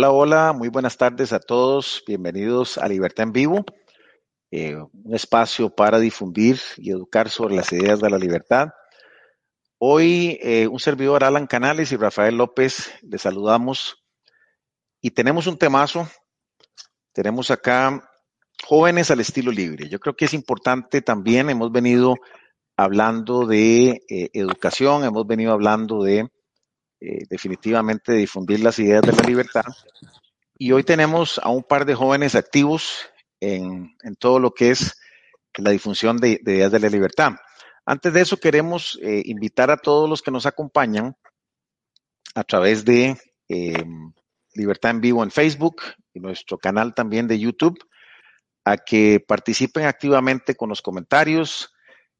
Hola, hola, muy buenas tardes a todos. Bienvenidos a Libertad en Vivo, eh, un espacio para difundir y educar sobre las ideas de la libertad. Hoy eh, un servidor Alan Canales y Rafael López les saludamos y tenemos un temazo. Tenemos acá jóvenes al estilo libre. Yo creo que es importante también, hemos venido hablando de eh, educación, hemos venido hablando de eh, definitivamente difundir las ideas de la libertad. Y hoy tenemos a un par de jóvenes activos en, todo lo que es la difusión de, ideas de la libertad. Antes de eso, queremos eh, invitar a todos los que nos acompañan a través de eh, Libertad en Vivo en Facebook y nuestro canal también de YouTube a que participen activamente con los comentarios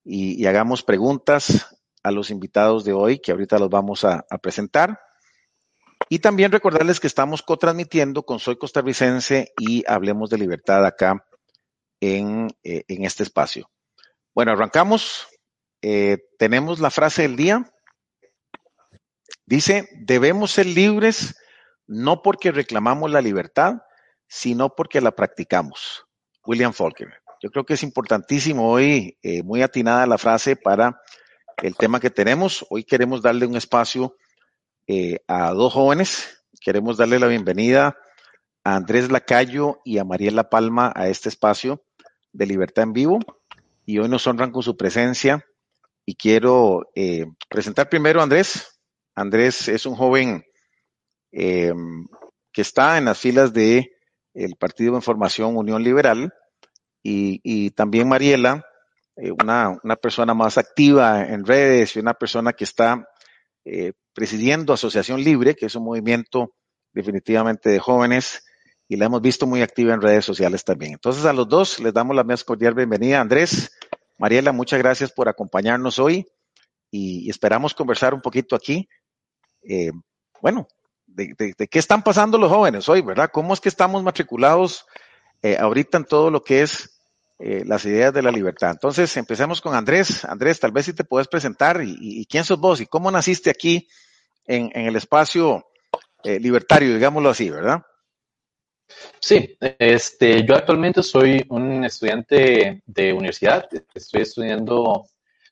y hagamos preguntas a los invitados de hoy, que ahorita los vamos a, presentar. Y también recordarles que estamos cotransmitiendo con Soy Costarricense y Hablemos de Libertad acá en, eh, este espacio. Bueno, arrancamos. Eh, tenemos la frase del día. Dice, debemos ser libres no porque reclamamos la libertad, sino porque la practicamos. William Faulkner. Yo creo que es importantísimo hoy, eh, muy atinada la frase para el tema que tenemos. Hoy queremos darle un espacio eh, a dos jóvenes. Queremos darle la bienvenida a Andrés Lacayo y a Mariela Palma a este espacio de Libertad en Vivo. Y hoy nos honran con su presencia. Y quiero eh, presentar primero a Andrés. Andrés es un joven eh, que está en las filas de el Partido de Información Unión Liberal y, y también Mariela, eh, una, persona más activa en redes y una persona que está eh, presidiendo Asociación Libre, que es un movimiento definitivamente de jóvenes y la hemos visto muy activa en redes sociales también. Entonces a los dos les damos la más cordial bienvenida. Andrés, Mariela, muchas gracias por acompañarnos hoy y, esperamos conversar un poquito aquí. Eh, bueno, de, qué están pasando los jóvenes hoy, ¿verdad? ¿Cómo es que estamos matriculados ahorita en todo lo que es eh, las ideas de la libertad. Entonces, empecemos con Andrés. Andrés, tal vez si te puedes presentar y, quién sos vos y cómo naciste aquí en, el espacio eh, libertario, digámoslo así, ¿verdad? Sí, este, yo actualmente soy un estudiante de universidad, estoy estudiando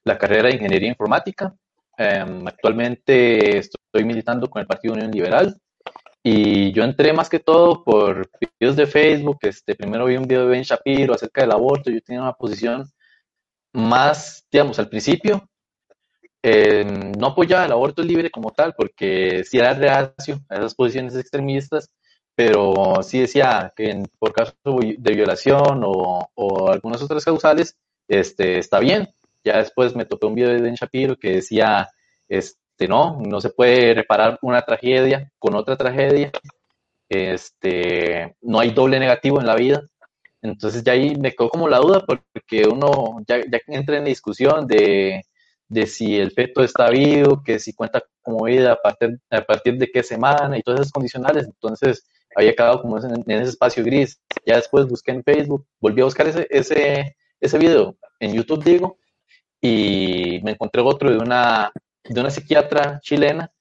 la carrera de Ingeniería Informática. Em, actualmente estoy militando con el Partido Unión Liberal y yo entré más que todo por videos de Facebook. Este, primero vi un video de Ben Shapiro acerca del aborto. Yo tenía una posición más, digamos, al principio, eh, no apoyaba el aborto libre como tal, porque sí era reacio a esas posiciones extremistas, pero sí decía que por caso de violación o, o, algunas otras causales, este, está bien. Ya después me tocó un video de Ben Shapiro que decía, este, este, no, no se puede reparar una tragedia con otra tragedia, este, no hay doble negativo en la vida. Entonces ya ahí me quedó como la duda porque uno ya, ya entra en discusión de, de, si el feto está vivo, que si cuenta como vida a partir, de qué semana y todas esas condicionales. Entonces había quedado como en, ese espacio gris. Ya después busqué en Facebook, volví a buscar ese, ese, ese video en YouTube, digo, y me encontré otro de una, de una psiquiatra chilena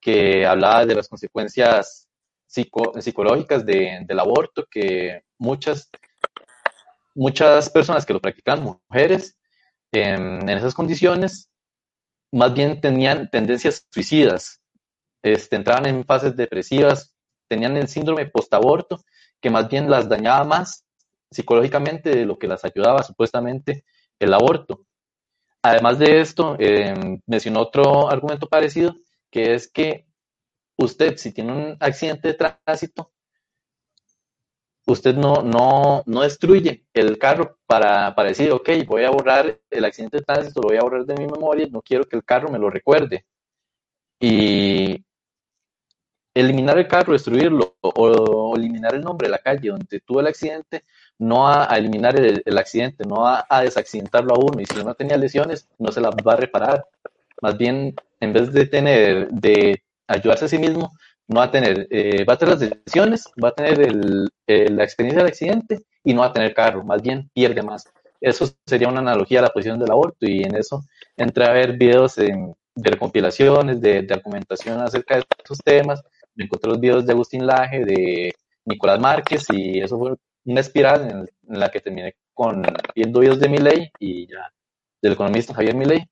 que hablaba de las consecuencias psicológicas del aborto, que muchas, muchas personas que lo practican, mujeres, en, esas condiciones, más bien tenían tendencias suicidas, este, entraban en fases depresivas, tenían el síndrome postaborto, que más bien las dañaba más psicológicamente de lo que las ayudaba supuestamente el aborto. Además de esto, eh, mencionó otro argumento parecido, que es que usted, si tiene un accidente de tránsito, usted no, no, no destruye el carro para, para, decir, ok, voy a borrar el accidente de tránsito, lo voy a borrar de mi memoria, no quiero que el carro me lo recuerde. Y eliminar el carro, destruirlo o eliminar el nombre de la calle donde tuvo el accidente no a, eliminar el, accidente, no a, desaccidentarlo a uno. Y si uno tenía lesiones, no se las va a reparar. Más bien, en vez de tener, de ayudarse a sí mismo, no va a tener, eh, va a tener las lesiones, va a tener la experiencia del accidente y no va a tener carro. Más bien, pierde más. Eso sería una analogía a la posición del aborto y en eso entré a ver videos de compilaciones, de, de argumentación acerca de estos temas me encontré los videos de Agustín Laje, de Nicolás Márquez, y eso fue una espiral en, la que terminé con viendo videos de Milley y ya, del economista Javier Milley,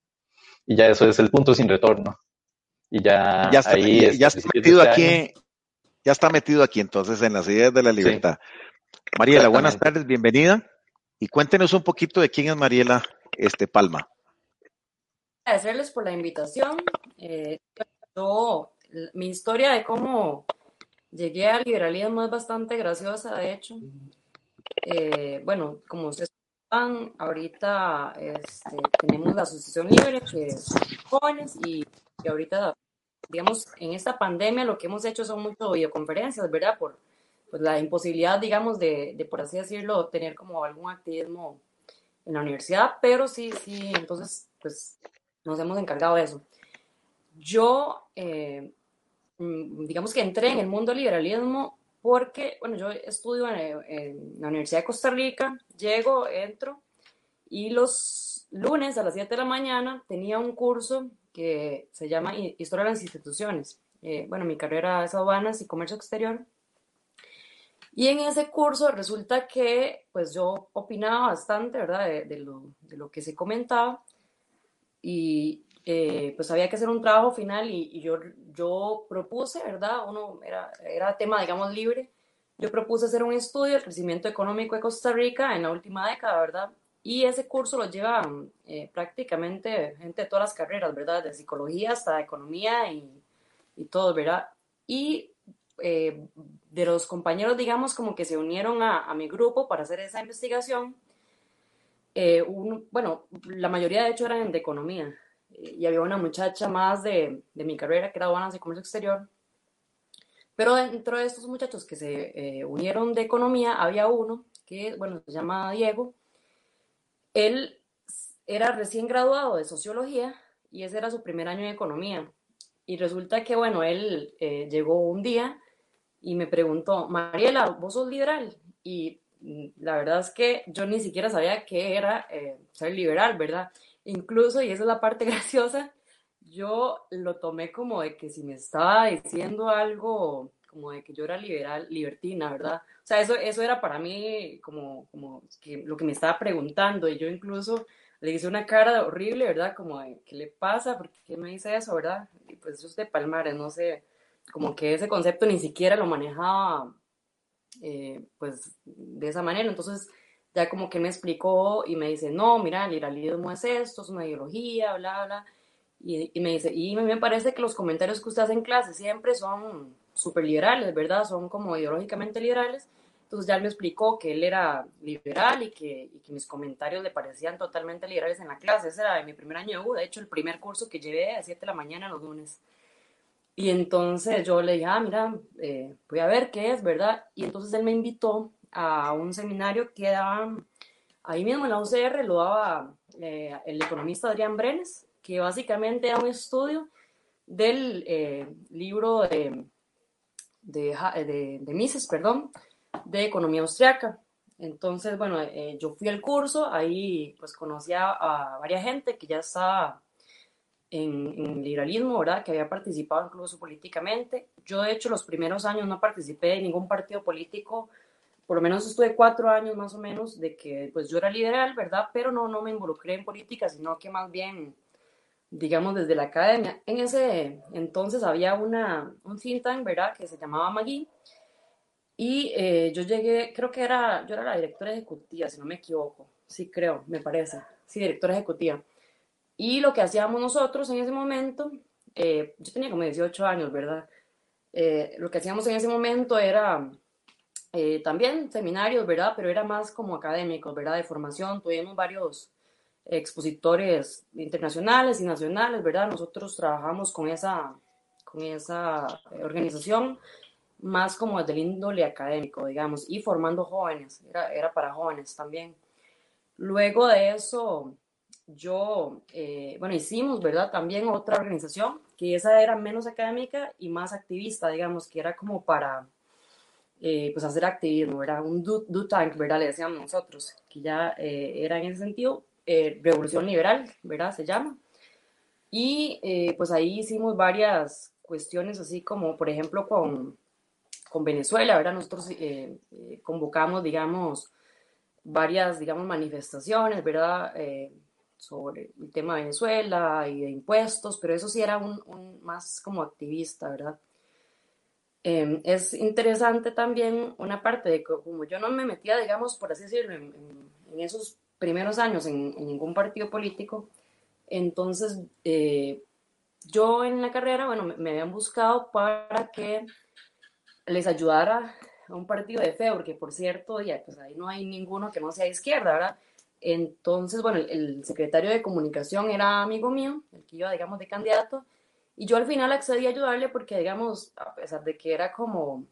y ya eso es el punto sin retorno. Y ya, ya está, ahí, ya, está metido este aquí, ya está metido aquí entonces en las ideas de la libertad. Mariela, buenas tardes, bienvenida. Y cuéntenos un poquito de quién es Mariela este, Palma. Agradecerles por la invitación. Eh, mi historia de cómo llegué al liberalismo es bastante graciosa, de hecho. Eh, bueno, como ustedes saben, ahorita este, tenemos la Asociación Libre, que es jóvenes, y, y, ahorita, digamos, en esta pandemia lo que hemos hecho son muchas videoconferencias, ¿verdad? Por pues, la imposibilidad, digamos, de, de, por así decirlo, tener como algún activismo en la universidad, pero sí, sí, entonces, pues nos hemos encargado de eso. Yo, eh, digamos que entré en el mundo liberalismo porque, bueno, yo estudio en, la Universidad de Costa Rica, llego, entro, y los lunes a las 7 de la mañana tenía un curso que se llama Historia de las Instituciones. Eh, bueno, mi carrera es aduanas y comercio exterior. Y en ese curso resulta que pues yo opinaba bastante, ¿verdad? De, lo, de lo, que se comentaba y eh, pues había que hacer un trabajo final y, yo, yo propuse, ¿verdad? Uno era, era tema, digamos, libre. Yo propuse hacer un estudio del crecimiento económico de Costa Rica en la última década, ¿verdad? Y ese curso lo lleva eh, prácticamente gente de todas las carreras, ¿verdad? De psicología hasta economía y, y todo, ¿verdad? Y eh, de los compañeros, digamos, como que se unieron a, mi grupo para hacer esa investigación. Bueno, la mayoría de hecho eran de economía y había una muchacha más de, de mi carrera que era aduanas y comercio exterior. Pero dentro de estos muchachos que se eh, unieron de economía, había uno que, bueno, se llama Diego. Él era recién graduado de sociología y ese era su primer año de economía. Y resulta que, bueno, él llegó un día y me preguntó, Mariela, ¿vos sos liberal? Y mm, la verdad es que yo ni siquiera sabía qué era eh, ser liberal, ¿verdad? Incluso, y esa es la parte graciosa, yo lo tomé como de que si me estaba diciendo algo, como de que yo era liberal, libertina, ¿verdad? O sea, eso, eso era para mí como, como lo que me estaba preguntando y yo incluso le hice una cara horrible, ¿verdad? Como de, ¿qué le pasa? ¿Por qué me dice eso, verdad? Y pues yo es de Palmares, no sé, como que ese concepto ni siquiera lo manejaba eh, pues de esa manera. Entonces ya como que me explicó y me dice, no, mira, el liberalismo es esto, es una ideología, bla, bla. Y, y me dice, y me parece que los comentarios que usted hace en clase siempre son súper liberales, ¿verdad? Son como ideológicamente liberales. Entonces ya me explicó que él era liberal y que, y que, mis comentarios le parecían totalmente liberales en la clase. Ese era mi primer año de U, de hecho el primer curso que llevé a 7 de la mañana los lunes. Y entonces yo le dije, ah, mira, eh, voy a ver qué es, ¿verdad? Y entonces él me invitó a un seminario que daba, ahí mismo en la UCR, lo daba eh, el economista Adrián Brenes, que básicamente era un estudio del eh, libro de, de, de, Mises, perdón, de economía austriaca. Entonces, bueno, yo fui al curso, ahí pues conocí a, varias gente que ya estaba en, liberalismo, ¿verdad? Que había participado incluso políticamente. Yo, de hecho, los primeros años no participé en ningún partido político, por lo menos estuve cuatro años más o menos de que pues yo era liberal, ¿verdad? Pero no, no me involucré en política, sino que más bien, digamos, desde la academia. En ese entonces había una, un think tank, ¿verdad? Que se llamaba Magui. Y eh, yo llegué, creo que era, yo era la directora ejecutiva, si no me equivoco. Sí, creo, me parece. Sí, directora ejecutiva. Y lo que hacíamos nosotros en ese momento, eh, yo tenía como 18 años, ¿verdad? Eh, lo que hacíamos en ese momento era eh, también seminarios, ¿verdad? Pero era más como académicos, ¿verdad? De formación. Tuvimos varios expositores internacionales y nacionales, ¿verdad? Nosotros trabajamos con esa, con esa organización más como del índole académico, digamos, y formando jóvenes, era, era para jóvenes también. Luego de eso, yo, eh, bueno, hicimos, ¿verdad? También otra organización, que esa era menos académica y más activista, digamos, que era como para, eh, pues, hacer activismo, era un do, tank, ¿verdad? Le decíamos nosotros, que ya eh, era en ese sentido, revolución liberal, ¿verdad? Se llama. Y pues ahí hicimos varias cuestiones así como, por ejemplo, con, con Venezuela, ¿verdad? Nosotros eh, eh, convocamos, digamos, varias, digamos, manifestaciones, ¿verdad? Eh, sobre el tema de Venezuela y de impuestos, pero eso sí era un, un más como activista, ¿verdad? Em, es interesante también una parte de que como yo no me metía, digamos, por así decirlo, en, en, esos primeros años en, en, ningún partido político, entonces eh, yo en la carrera, bueno, me, me, habían buscado para que les ayudara a un partido de fe, porque por cierto, ya, pues ahí no hay ninguno que no sea izquierda, ¿verdad? Entonces, bueno, el, el secretario de comunicación era amigo mío, el que iba, digamos, de candidato, y yo al final accedí a ayudarle porque, digamos, a pesar de que era como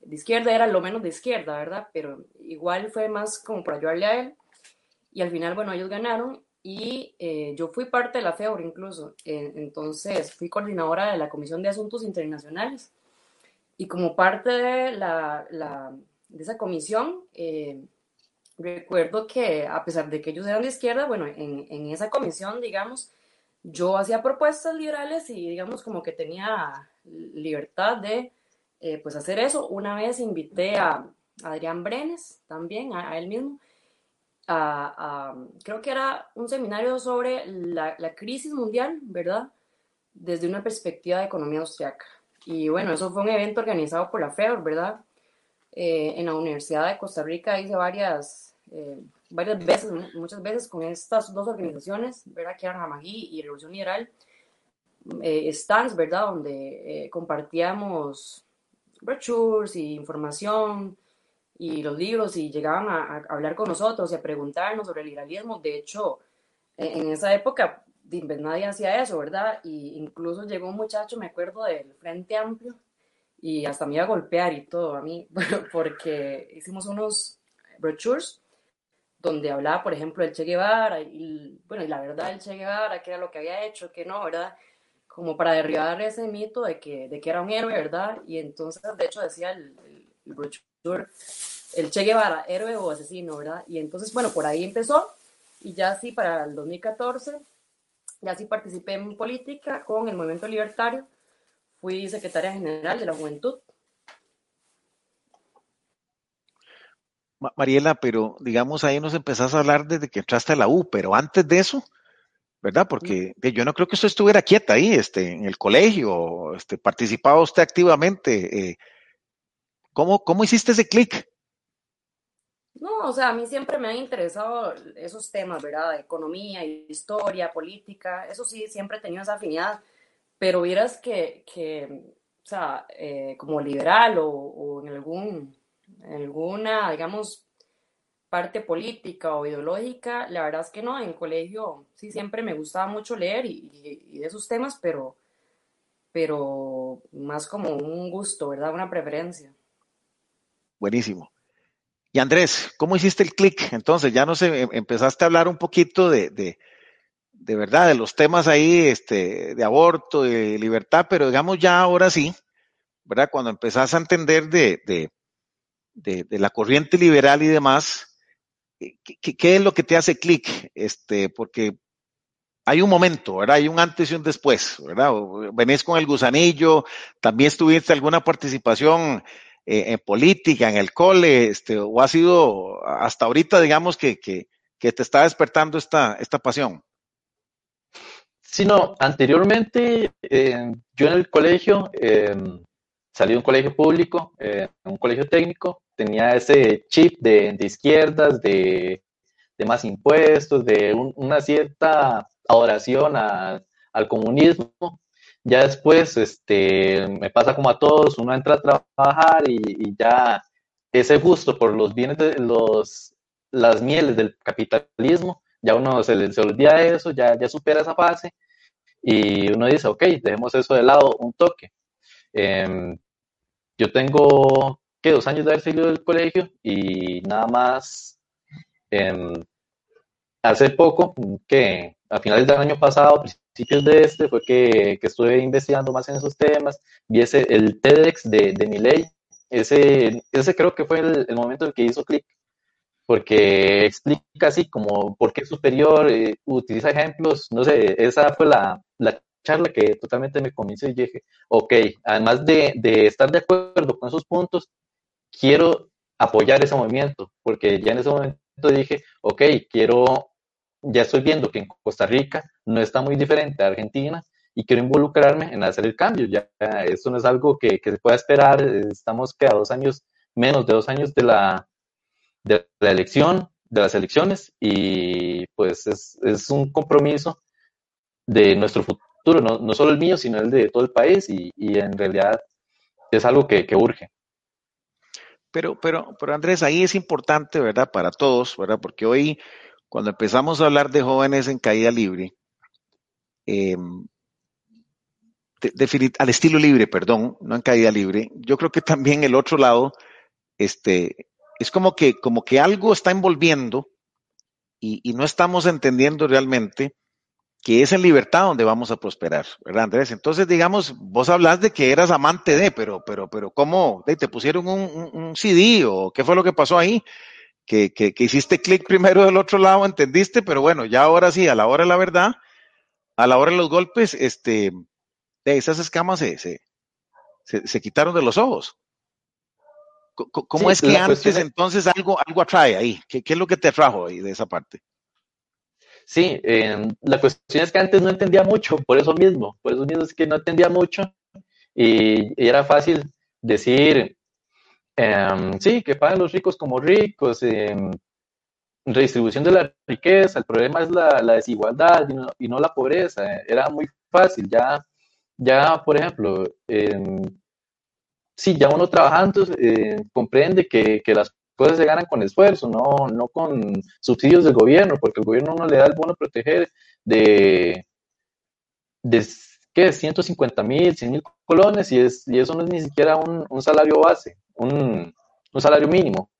de izquierda, era lo menos de izquierda, ¿verdad? Pero igual fue más como para ayudarle a él. Y al final, bueno, ellos ganaron y eh, yo fui parte de la FEOR incluso. Eh, entonces, fui coordinadora de la Comisión de Asuntos Internacionales. Y como parte de, la, la de esa comisión, eh, recuerdo que a pesar de que ellos eran de izquierda, bueno, en, en esa comisión, digamos, yo hacía propuestas liberales y digamos como que tenía libertad de eh, pues hacer eso. Una vez invité a, Adrián Brenes también, a, él mismo, a, creo que era un seminario sobre la, la, crisis mundial, ¿verdad? Desde una perspectiva de economía austriaca. Y bueno, eso fue un evento organizado por la FEOR, ¿verdad? Eh, en la Universidad de Costa Rica hice varias eh, varias veces, muchas veces con estas dos organizaciones, ¿verdad? Que eran Hamagui y Revolución Liberal, eh, stands, ¿verdad? Donde eh, compartíamos brochures y información y los libros y llegaban a, a, hablar con nosotros y a preguntarnos sobre el liberalismo. De hecho, en esa época nadie hacía eso, ¿verdad? Y incluso llegó un muchacho, me acuerdo, del Frente Amplio y hasta me iba a golpear y todo a mí, porque hicimos unos brochures donde hablaba, por ejemplo, del Che Guevara, y, bueno, y la verdad del Che Guevara, qué era lo que había hecho, qué no, ¿verdad? Como para derribar ese mito de que, de que era un héroe, ¿verdad? Y entonces, de hecho, decía el, el, el el Che Guevara, héroe o asesino, ¿verdad? Y entonces, bueno, por ahí empezó, y ya sí, para el 2014, ya sí participé en política con el Movimiento Libertario, fui secretaria general de la Juventud, Mariela, pero digamos ahí nos empezás a hablar desde que entraste a la U, pero antes de eso, ¿verdad? Porque yo no creo que usted estuviera quieta ahí, este, en el colegio, este, participaba usted activamente. Eh, ¿cómo, ¿Cómo hiciste ese clic? No, o sea, a mí siempre me han interesado esos temas, ¿verdad? Economía, historia, política, eso sí, siempre he tenido esa afinidad, pero vieras que, que o sea, eh, como liberal o, o en algún alguna, digamos, parte política o ideológica, la verdad es que no, en colegio sí siempre me gustaba mucho leer y, de esos temas, pero, pero más como un gusto, ¿verdad? Una preferencia. Buenísimo. Y Andrés, ¿cómo hiciste el clic? Entonces, ya no em, empezaste a hablar un poquito de, de, de, verdad, de los temas ahí, este, de aborto, de libertad, pero digamos ya ahora sí, ¿verdad? Cuando empezás a entender de, de de, la corriente liberal y demás, eh, ¿qué, es lo que te hace clic? Este, porque hay un momento, ¿verdad? Hay un antes y un después, ¿verdad? Venís con el gusanillo, también tuviste alguna participación eh, en política, en el cole, este, o ha sido hasta ahorita, digamos, que, que, que te está despertando esta, esta pasión. Sí, no, anteriormente eh, yo en el colegio eh, salí de un colegio público, eh, un colegio técnico, tenía ese chip de, izquierdas, de, más impuestos, de un, una cierta adoración al comunismo. Ya después este, me pasa como a todos, uno entra a trabajar y, ya ese gusto por los bienes, de los, las mieles del capitalismo, ya uno se, se olvida de eso, ya, ya supera esa fase y uno dice, ok, dejemos eso de lado un toque. Eh, yo tengo, Dos años de haber salido del colegio y nada más eh, hace poco, que a finales del año pasado, principios de este, fue que, que estuve investigando más en esos temas, vi ese, el TEDx de, de mi ley, ese, ese creo que fue el, el momento en que hizo clic, porque explica así como por qué es superior, eh, utiliza ejemplos, no sé, esa fue la, la charla que totalmente me convenció y dije, ok, además de, de estar de acuerdo con esos puntos, quiero apoyar ese movimiento, porque ya en ese momento dije, ok, quiero, ya estoy viendo que en Costa Rica no está muy diferente a Argentina y quiero involucrarme en hacer el cambio. Ya esto no es algo que, que se pueda esperar, estamos que a dos años, menos de dos años de la, de la elección, de las elecciones, y pues es, es un compromiso de nuestro futuro, no, no, solo el mío, sino el de todo el país, y, y en realidad es algo que, que urge. Pero, pero, pero Andrés, ahí es importante, ¿verdad? Para todos, ¿verdad? Porque hoy, cuando empezamos a hablar de jóvenes en caída libre, eh, al estilo libre, perdón, no en caída libre, yo creo que también el otro lado, este, es como que, como que algo está envolviendo y no estamos entendiendo realmente que es en libertad donde vamos a prosperar, ¿verdad, Andrés? Entonces, digamos, vos hablas de que eras amante de, pero, pero, pero, ¿cómo? ¿Te pusieron un, un, un CD o qué fue lo que pasó ahí? Que, que, que hiciste clic primero del otro lado, entendiste, pero bueno, ya ahora sí, a la hora de la verdad, a la hora de los golpes, este, de esas escamas se, se, se, se quitaron de los ojos. ¿Cómo sí, es que antes es... entonces algo, algo atrae ahí? ¿Qué, ¿Qué, es lo que te atrajo ahí de esa parte? Sí, eh, la cuestión es que antes no entendía mucho, por eso mismo, por eso mismo es que no entendía mucho y, era fácil decir, eh, sí, que pagan los ricos como ricos, eh, redistribución de la riqueza, el problema es la, la desigualdad y no, y no, la pobreza, era muy fácil, ya, ya por ejemplo, sí, ya uno trabajando eh, comprende que, que, las cosas se ganan con esfuerzo, no, no con subsidios del gobierno, porque el gobierno no le da el bono a proteger de, de ¿qué? 150 mil, 100 mil colones y, es, y eso no es ni siquiera un, un salario base, un, un salario mínimo.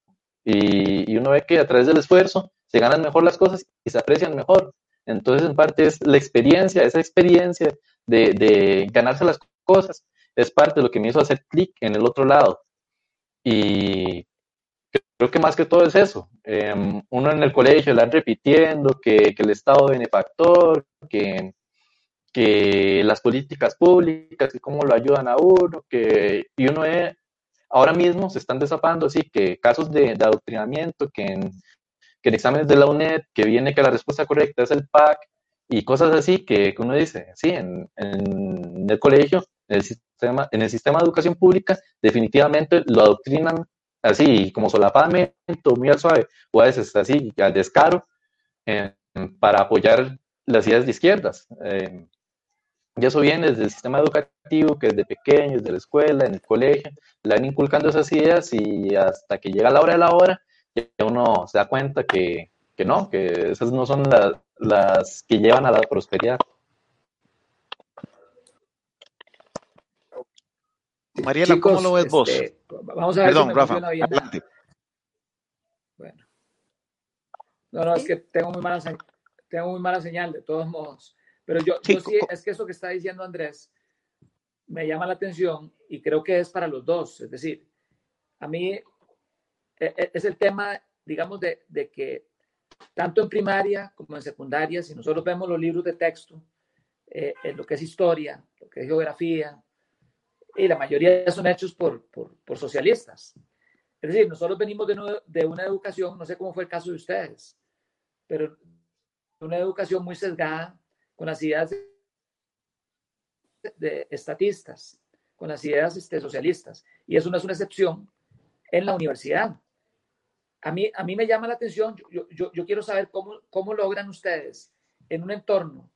Y, y, uno ve que a través del esfuerzo se ganan mejor las cosas y se aprecian mejor. Entonces, en parte es la experiencia, esa experiencia de, de ganarse las cosas, es parte de lo que me hizo hacer clic en el otro lado. Y creo que más que todo es eso. Eh, uno en el colegio le han repitiendo que, que el Estado benefactor, que, que, las políticas públicas, que cómo lo ayudan a uno, que, y uno ahora mismo se están desapando así que casos de, adoctrinamiento, que en, que en exámenes de la UNED, que viene que la respuesta correcta es el PAC, y cosas así que, que uno dice, sí, en, en el colegio, en el, sistema, en el sistema de educación pública, definitivamente lo adoctrinan así, como solapadamente, muy al suave, o a veces así, al descaro, eh, para apoyar las ideas de izquierdas. Eh, y eso viene desde el sistema educativo, que desde pequeños, desde la escuela, en el colegio, le van inculcando esas ideas y hasta que llega la hora de la hora, ya uno se da cuenta que, que no, que esas no son la, las que llevan a la prosperidad. Mariela, Chicos, ¿cómo lo ves vos? Vamos a ver Perdón, si Rafa, adelante. Bueno. No, no, es que tengo muy mala, tengo muy mala señal, de todos modos. Pero yo, sí, yo sí, es que eso que está diciendo Andrés me llama la atención y creo que es para los dos. Es decir, a mí e, e, es el tema, digamos, de, de que tanto en primaria como en secundaria, si nosotros vemos los libros de texto, eh, en lo que es historia, lo que es geografía, y la mayoría son hechos por, por, por socialistas. Es decir, nosotros venimos de, de una educación, no sé cómo fue el caso de ustedes, pero una educación muy sesgada con las ideas de, de estatistas, con las ideas este, socialistas. Y eso no es una excepción en la universidad. A mí, a mí me llama la atención, yo, yo, yo quiero saber cómo, cómo logran ustedes en un entorno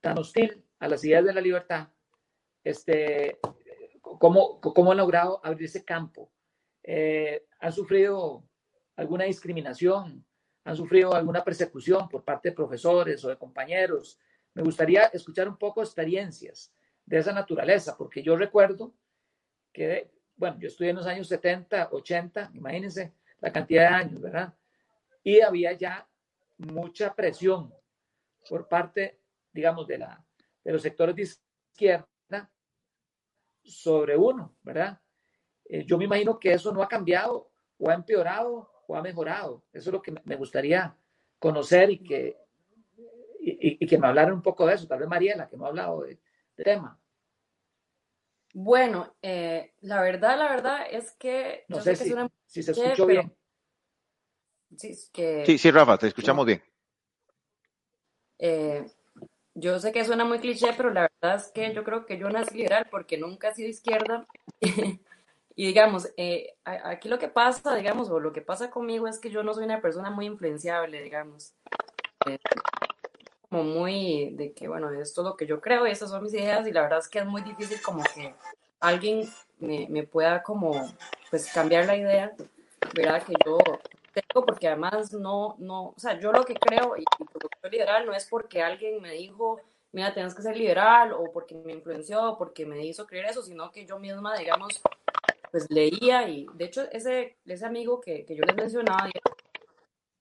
tan hostil a las ideas de la libertad, este, cómo, cómo han logrado abrir ese campo. Eh, ¿Han sufrido alguna discriminación? ¿Han sufrido alguna persecución por parte de profesores o de compañeros? Me gustaría escuchar un poco experiencias de esa naturaleza, porque yo recuerdo que, bueno, yo estudié en los años 70, 80, imagínense la cantidad de años, ¿verdad? Y había ya mucha presión por parte, digamos, de, la, de los sectores de izquierda sobre uno, ¿verdad? Eh, yo me imagino que eso no ha cambiado o ha empeorado o ha mejorado. Eso es lo que me gustaría conocer y que, y, que me hablaran un poco de eso, tal vez Mariela, que no ha hablado de, tema. Bueno, eh, la verdad, la verdad es que... No sé, si, si, se escuchó bien. Sí, que, sí, sí, Rafa, te escuchamos bien. Eh, yo sé que suena muy cliché, pero la verdad es que yo creo que yo nací liberal porque nunca he sido izquierda. y digamos, eh, aquí lo que pasa, digamos, o lo que pasa conmigo es que yo no soy una persona muy influenciable, digamos. Eh, como muy de que, bueno, esto es lo que yo creo y estas son mis ideas y la verdad es que es muy difícil como que alguien me, me pueda como, pues, cambiar la idea, ¿verdad? Que yo tengo porque además no, no, o sea, yo lo que creo y, y lo liberal no es porque alguien me dijo, mira, tienes que ser liberal o porque me influenció o porque me hizo creer eso, sino que yo misma, digamos, pues leía y de hecho ese, ese amigo que, que yo les mencionaba,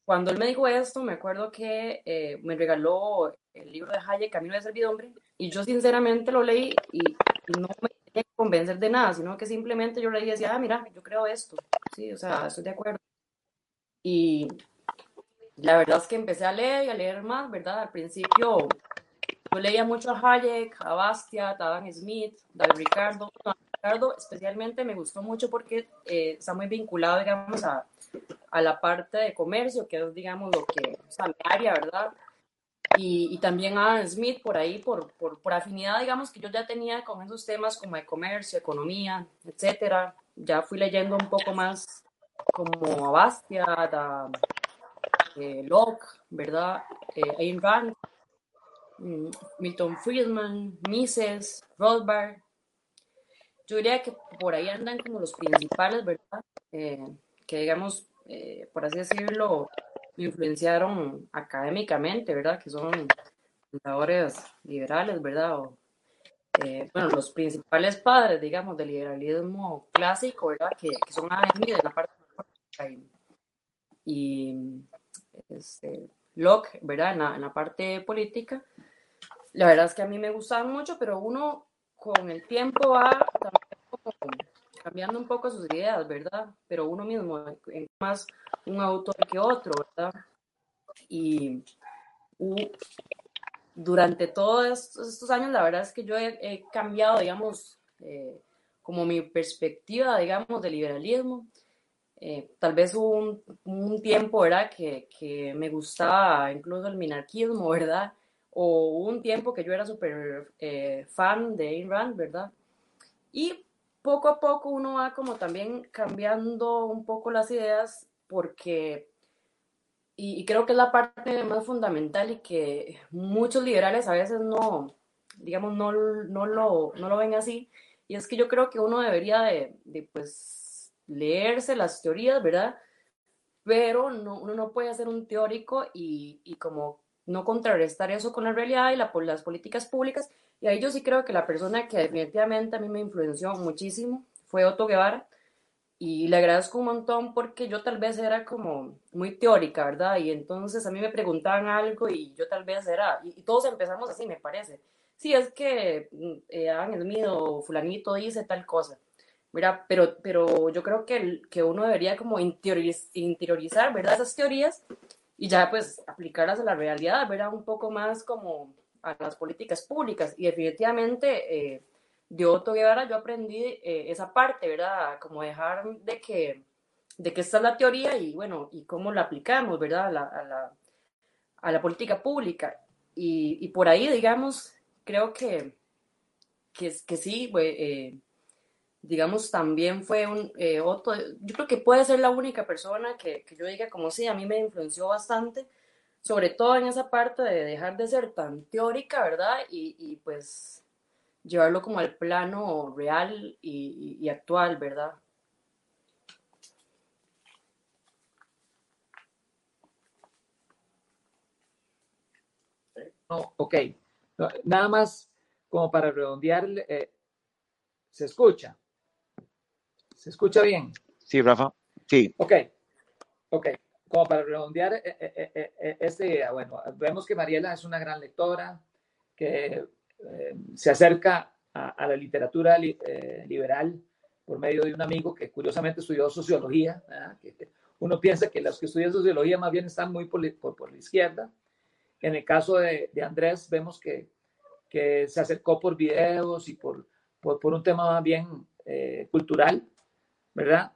cuando él me dijo esto, me acuerdo que eh, me regaló el libro de Hayek, Camino de Servidumbre, y yo sinceramente lo leí y, no me tenía que convencer de nada, sino que simplemente yo leí y decía, ah, mira, yo creo esto, sí, o sea, estoy de acuerdo. Y la verdad es que empecé a leer y a leer más, ¿verdad? Al principio yo leía mucho a Hayek, a Bastia, a Adam Smith, David Ricardo. Ricardo especialmente me gustó mucho porque eh, está muy vinculado, digamos, a, a, la parte de comercio, que es, digamos, lo que, o sea, mi área, ¿verdad? Y, y, también a Adam Smith por ahí, por, por, por, afinidad, digamos, que yo ya tenía con esos temas como de comercio, economía, etcétera. Ya fui leyendo un poco más como Bastia, da, eh, Locke, ¿verdad? Eh, Ayn Rand, mm, Milton Friedman, Mises, Rothbard. Yo diría que por ahí andan como los principales, ¿verdad? Eh, que digamos, por así decirlo, influenciaron académicamente, ¿verdad? Que son pensadores liberales, ¿verdad? Bueno, los principales padres, digamos, del liberalismo clásico, ¿verdad? Que, que son Adam en la parte y, este, Locke, ¿verdad? En la, parte política. La verdad es que a mí me gustaban mucho, pero uno con el tiempo va cambiando un poco sus ideas, ¿verdad? Pero uno mismo es más un autor que otro, ¿verdad? Y durante todos estos, años, la verdad es que yo he, cambiado, digamos, eh, como mi perspectiva, digamos, del liberalismo. Eh, tal vez hubo un, tiempo, ¿verdad? Que, que, me gustaba incluso el minarquismo, ¿verdad? O un tiempo que yo era súper eh, fan de Ayn Rand, ¿verdad? Y poco a poco uno va como también cambiando un poco las ideas porque, y, creo que es la parte más fundamental y que muchos liberales a veces no, digamos, no, no, lo, no lo ven así, y es que yo creo que uno debería de, de pues, leerse las teorías, ¿verdad? Pero no, uno no puede ser un teórico y, y como no contrarrestar eso con la realidad y la, las políticas públicas. Y ahí yo sí creo que la persona que definitivamente a mí me influenció muchísimo fue Otto Guevara. Y le agradezco un montón porque yo tal vez era como muy teórica, ¿verdad? Y entonces a mí me preguntaban algo y yo tal vez era, y, todos empezamos así, me parece. Sí, es que mm, eh, hagan el mío, fulanito dice tal cosa. Mira, pero, pero yo creo que, que uno debería como interiorizar, ¿verdad? Esas teorías y ya pues aplicarlas a la realidad, ¿verdad? Un poco más como a las políticas públicas. Y definitivamente eh, de Otto Guevara yo aprendí eh, esa parte, ¿verdad? Como dejar de que, de que esta es la teoría y bueno, y cómo la aplicamos, ¿verdad? A la, a la, a la política pública. Y, y, por ahí, digamos, creo que, que, que sí, pues, eh, digamos, también fue un eh, otro, yo creo que puede ser la única persona que, que, yo diga como sí, a mí me influenció bastante, sobre todo en esa parte de dejar de ser tan teórica, ¿verdad? Y, y pues llevarlo como al plano real y, actual, ¿verdad? No, ok. Nada más como para redondear, eh, se escucha. ¿Se escucha bien? Sí, Rafa. Sí. Ok. Ok. Como para redondear eh, eh, eh, este bueno, vemos que Mariela es una gran lectora, que se acerca a, la literatura liberal por medio de un amigo que curiosamente estudió sociología. uno piensa que los que estudian sociología más bien están muy por, por, la izquierda. En el caso de, de Andrés, vemos que, que, se acercó por videos y por, por, por un tema más bien eh, cultural, ¿verdad?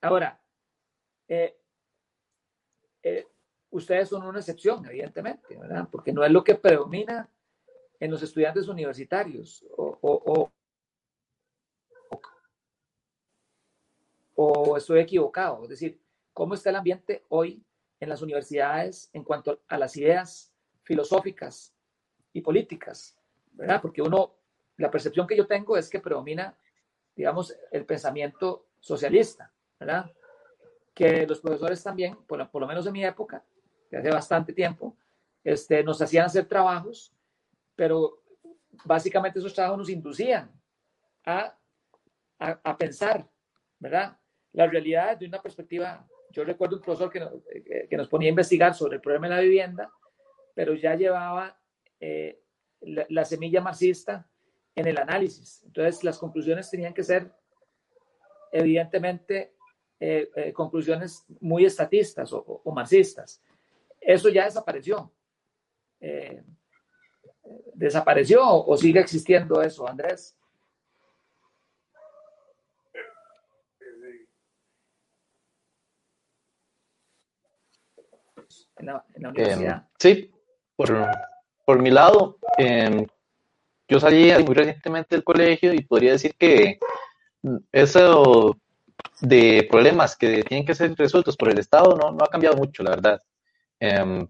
Ahora, eh, eh, ustedes son una excepción, evidentemente, ¿verdad? Porque no es lo que predomina en los estudiantes universitarios o, o, o, estoy equivocado. Es decir, ¿cómo está el ambiente hoy en las universidades en cuanto a las ideas filosóficas y políticas? ¿Verdad? Porque uno, la percepción que yo tengo es que predomina, digamos, el pensamiento socialista, ¿verdad? Que los profesores también, por, lo menos en mi época, que hace bastante tiempo, este, nos hacían hacer trabajos, pero básicamente esos trabajos nos inducían a, a, a pensar, ¿verdad? La realidad de una perspectiva, yo recuerdo un profesor que nos, que nos ponía a investigar sobre el problema de la vivienda, pero ya llevaba eh, la, la, semilla marxista en el análisis. Entonces, las conclusiones tenían que ser, evidentemente, eh, eh, conclusiones muy estatistas o, o, marxistas. Eso ya desapareció. Eh, ¿Desapareció o sigue existiendo eso, Andrés? En la, en la universidad. Eh, sí, por, por, mi lado, eh, yo salí muy recientemente del colegio y podría decir que eso de problemas que tienen que ser resueltos por el Estado no, no ha cambiado mucho, la verdad. Eh,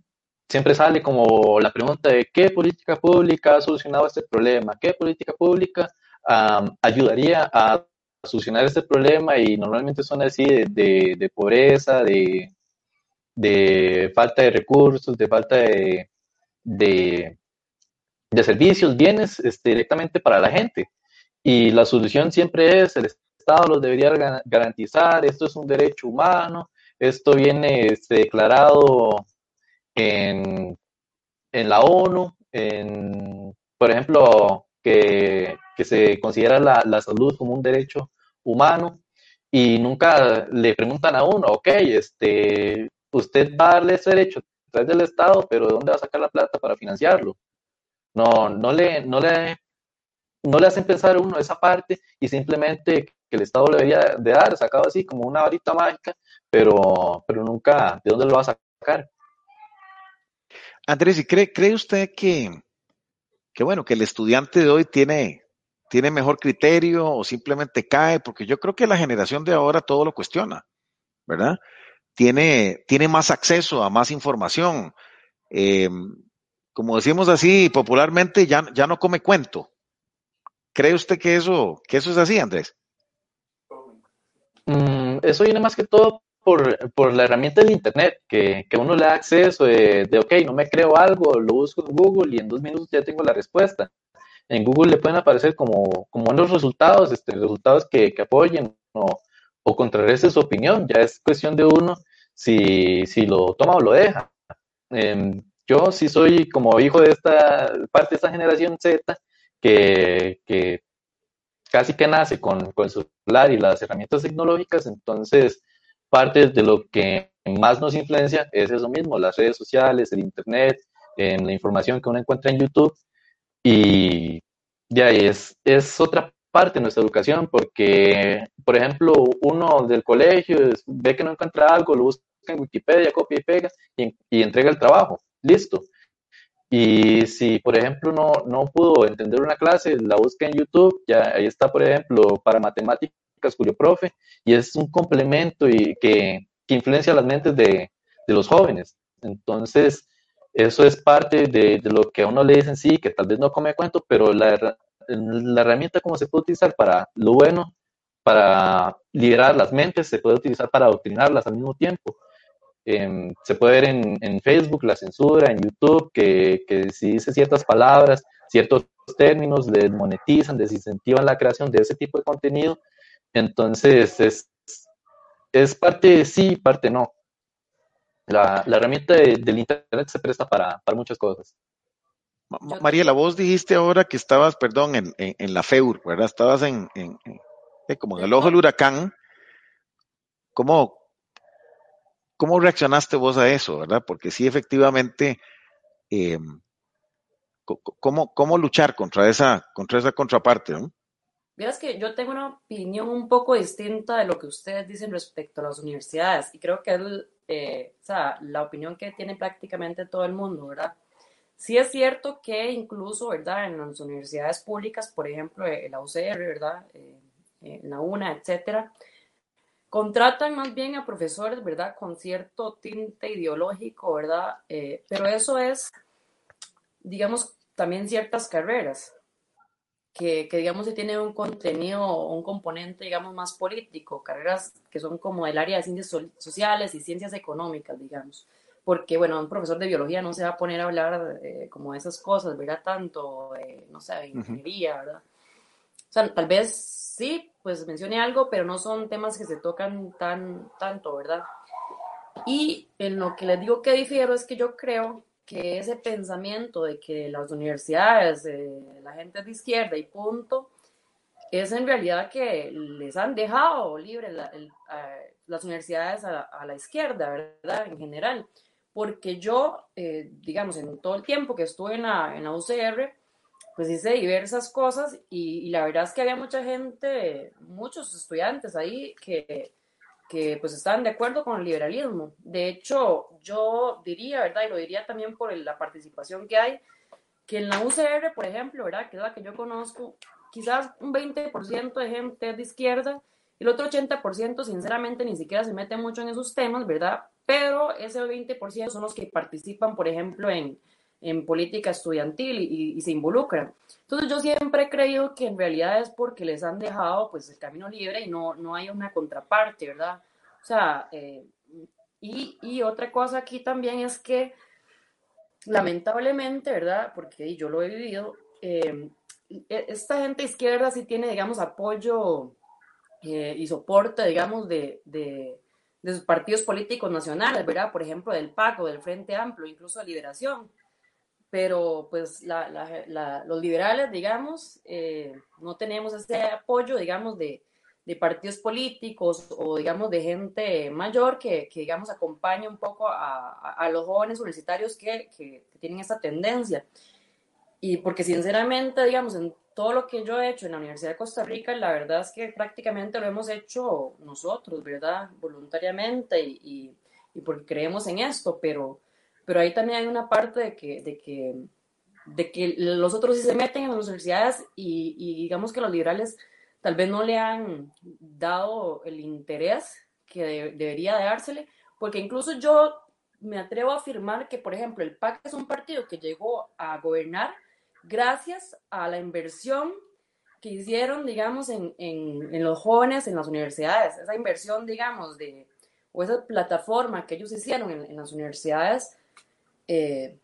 siempre sale como la pregunta de qué política pública ha solucionado este problema, qué política pública ayudaría a solucionar este problema y normalmente son así de, de, pobreza, de, de, falta de recursos, de falta de, de servicios, bienes este, directamente para la gente. Y la solución siempre es el Estado los debería garantizar, esto es un derecho humano, esto viene este, declarado en, en la ONU, en, por ejemplo, que, que se considera la, la, salud como un derecho humano y nunca le preguntan a uno, ok, este, usted va a darle ese derecho a través del Estado, pero ¿de dónde va a sacar la plata para financiarlo? No, no le, no le, no le hacen pensar a uno esa parte y simplemente que el Estado le debería de dar, sacado así como una varita mágica, pero, pero nunca, ¿de dónde lo va a sacar? Andrés, ¿y cree, cree usted que, que, bueno, que el estudiante de hoy tiene, tiene mejor criterio o simplemente cae? Porque yo creo que la generación de ahora todo lo cuestiona, ¿verdad? Tiene, tiene más acceso a más información. Eh, como decimos así popularmente, ya, ya no come cuento. ¿Cree usted que eso, que eso es así, Andrés? Mm, eso viene más que todo por, por, la herramienta del Internet, que, que uno le da acceso de, ok, no me creo algo, lo busco en Google y en dos minutos ya tengo la respuesta. En Google le pueden aparecer como, como buenos resultados, este, resultados que, que apoyen o, o contrarresten su opinión. Ya es cuestión de uno si, si lo toma o lo deja. Eh, yo sí soy como hijo de esta parte de esta generación Z que, casi que nace con, el celular y las herramientas tecnológicas, entonces parte de lo que más nos influencia es eso mismo, las redes sociales, el Internet, en la información que uno encuentra en YouTube. Y ya es, es otra parte de nuestra educación, porque, por ejemplo, uno del colegio ve que no encuentra algo, lo busca en Wikipedia, copia y pega y entrega el trabajo. Listo. Y si, por ejemplo, no, no pudo entender una clase, la busca en YouTube, ya ahí está, por ejemplo, para matemáticas Curio Profe, y es un complemento y que, que influencia las mentes de, de, los jóvenes. Entonces, eso es parte de, de, lo que a uno le dicen, sí, que tal vez no come cuento, pero la, la herramienta como se puede utilizar para lo bueno, para liberar las mentes, se puede utilizar para adoctrinarlas al mismo tiempo. Eh, se puede ver en, Facebook la censura, en YouTube, que, que si dice ciertas palabras, ciertos términos, desmonetizan, desincentivan la creación de ese tipo de contenido entonces, es, es parte sí, parte no. La, la herramienta de, del Internet se presta para, para muchas cosas. Mariela, vos dijiste ahora que estabas, perdón, en, en, en la FEUR, ¿verdad? Estabas en, en, eh, como en el ojo del huracán. ¿Cómo, ¿Cómo reaccionaste vos a eso, verdad? Porque sí, efectivamente, em, ¿cómo, ¿cómo, luchar contra esa, contra esa contraparte? ¿no? Vieras que yo tengo una opinión un poco distinta de lo que ustedes dicen respecto a las universidades y creo que es eh, o sea, la opinión que tiene prácticamente todo el mundo, ¿verdad? Sí es cierto que incluso, ¿verdad? En las universidades públicas, por ejemplo, eh, la UCR, ¿verdad? Eh, en la UNA, etcétera, contratan más bien a profesores, ¿verdad? Con cierto tinte ideológico, ¿verdad? pero eso es, digamos, también ciertas carreras que, digamos, se tiene un contenido, un componente, digamos, más político, carreras que son como el área de ciencias sociales y ciencias económicas, digamos. Porque, bueno, un profesor de biología no se va a poner a hablar eh, como de esas cosas, ¿verdad? Tanto, eh, no sé, de ingeniería, ¿verdad? O sea, tal vez sí, pues mencione algo, pero no son temas que se tocan tan, tanto, ¿verdad? Y en lo que les digo que difiero es que yo creo que ese pensamiento de que las universidades, eh, la gente es de izquierda y punto, es en realidad que les han dejado libre las universidades a, la izquierda, ¿verdad? En general. Porque yo, eh, digamos, en todo el tiempo que estuve en la, en la UCR, pues hice diversas cosas y, y, la verdad es que había mucha gente, muchos estudiantes ahí que, que pues estaban de acuerdo con el liberalismo. De hecho, yo diría, ¿verdad? Y lo diría también por la participación que hay, que en la UCR, por ejemplo, ¿verdad? Que es la que yo conozco, quizás un 20% de gente de izquierda el otro 80% sinceramente ni siquiera se mete mucho en esos temas, ¿verdad? Pero ese 20% son los que participan, por ejemplo, en, en política estudiantil y, se involucran. Entonces yo siempre he creído que en realidad es porque les han dejado pues el camino libre y no, no hay una contraparte, ¿verdad? O sea, eh, y, y, otra cosa aquí también es que lamentablemente, ¿verdad? Porque yo lo he vivido, eh, e, esta gente izquierda sí tiene, digamos, apoyo eh, y soporte, digamos, de, de, de, sus partidos políticos nacionales, ¿verdad? Por ejemplo, del PAC o del Frente Amplio, incluso de Liberación pero pues los liberales, digamos, eh, no tenemos ese apoyo, digamos, de, partidos políticos o, digamos, de gente mayor que, digamos, acompaña un poco a, los jóvenes universitarios que, que, tienen esa tendencia. Y porque sinceramente, digamos, en todo lo que yo he hecho en la Universidad de Costa Rica, la verdad es que prácticamente lo hemos hecho nosotros, ¿verdad? Voluntariamente y, y porque creemos en esto, pero pero ahí también hay una parte de que, de que, de que los otros sí se meten en las universidades y, digamos que los liberales tal vez no le han dado el interés que debería dársele, porque incluso yo me atrevo a afirmar que, por ejemplo, el PAC es un partido que llegó a gobernar gracias a la inversión que hicieron, digamos, en, en, los jóvenes en las universidades. Esa inversión, digamos, de, o esa plataforma que ellos hicieron en las universidades eh,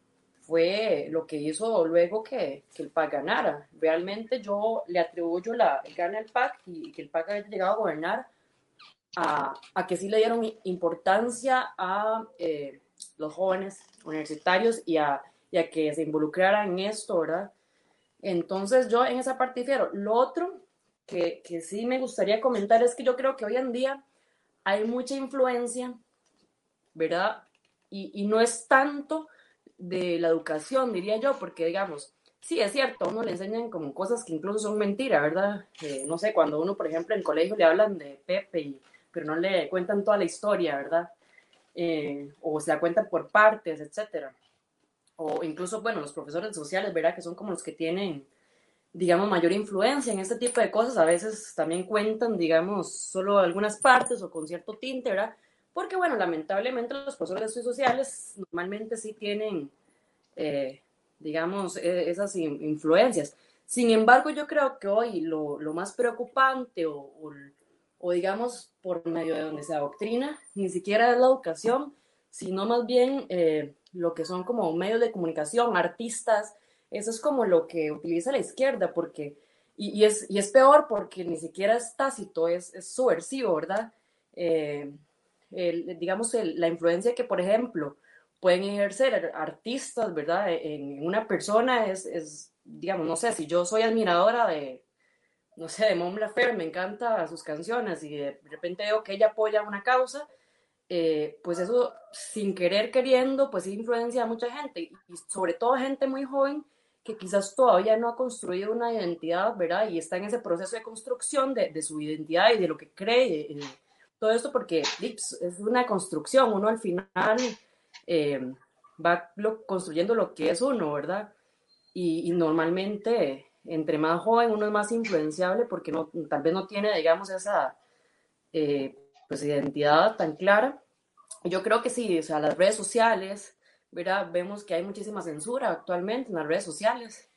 fue lo que hizo luego que, que, el PAC ganara. Realmente yo le atribuyo la gana al PAC y, que el PAC haya llegado a gobernar a, a que sí le dieron importancia a eh, los jóvenes universitarios y a, y a, que se involucraran en esto, ¿verdad? Entonces yo en esa parte difiero. Lo otro que, que sí me gustaría comentar es que yo creo que hoy en día hay mucha influencia, ¿verdad? Y, y no es tanto de la educación, diría yo, porque digamos, sí, es cierto, a uno le enseñan como cosas que incluso son mentiras, ¿verdad? no sé, cuando uno, por ejemplo, en colegio le hablan de Pepe, pero no le cuentan toda la historia, ¿verdad? Eh, o se la cuentan por partes, etcétera. O incluso, bueno, los profesores sociales, ¿verdad? Que son como los que tienen, digamos, mayor influencia en este tipo de cosas, a veces también cuentan, digamos, solo algunas partes o con cierto tinte, ¿verdad? Porque bueno, lamentablemente los profesores de sociales normalmente sí tienen, eh, digamos, e, esas influencias. Sin embargo, yo creo que hoy lo, lo más preocupante o, o, digamos, por medio de donde se adoctrina, ni siquiera es la educación, sino más bien eh, lo que son como medios de comunicación, artistas, eso es como lo que utiliza la izquierda, porque, y, y, es, y es peor porque ni siquiera es tácito, es, es subversivo, ¿verdad? Eh, digamos, la influencia que, por ejemplo, pueden ejercer artistas, ¿verdad? En una persona es, digamos, no sé, si yo soy admiradora de, no sé, de Mon Laferte, me encantan sus canciones y de repente veo que ella apoya una causa, eh, pues eso sin querer queriendo, pues influencia a mucha gente y sobre todo gente muy joven que quizás todavía no ha construido una identidad, ¿verdad? Y está en ese proceso de construcción de, su identidad y de lo que cree. Todo esto porque es una construcción, uno al final eh, va construyendo lo que es uno, ¿verdad? Y, normalmente, entre más joven, uno es más influenciable porque tal vez no tiene, digamos, esa eh, pues, identidad tan clara. Yo creo que sí, o sea, las redes sociales, ¿verdad? Vemos que hay muchísima censura actualmente en las redes sociales.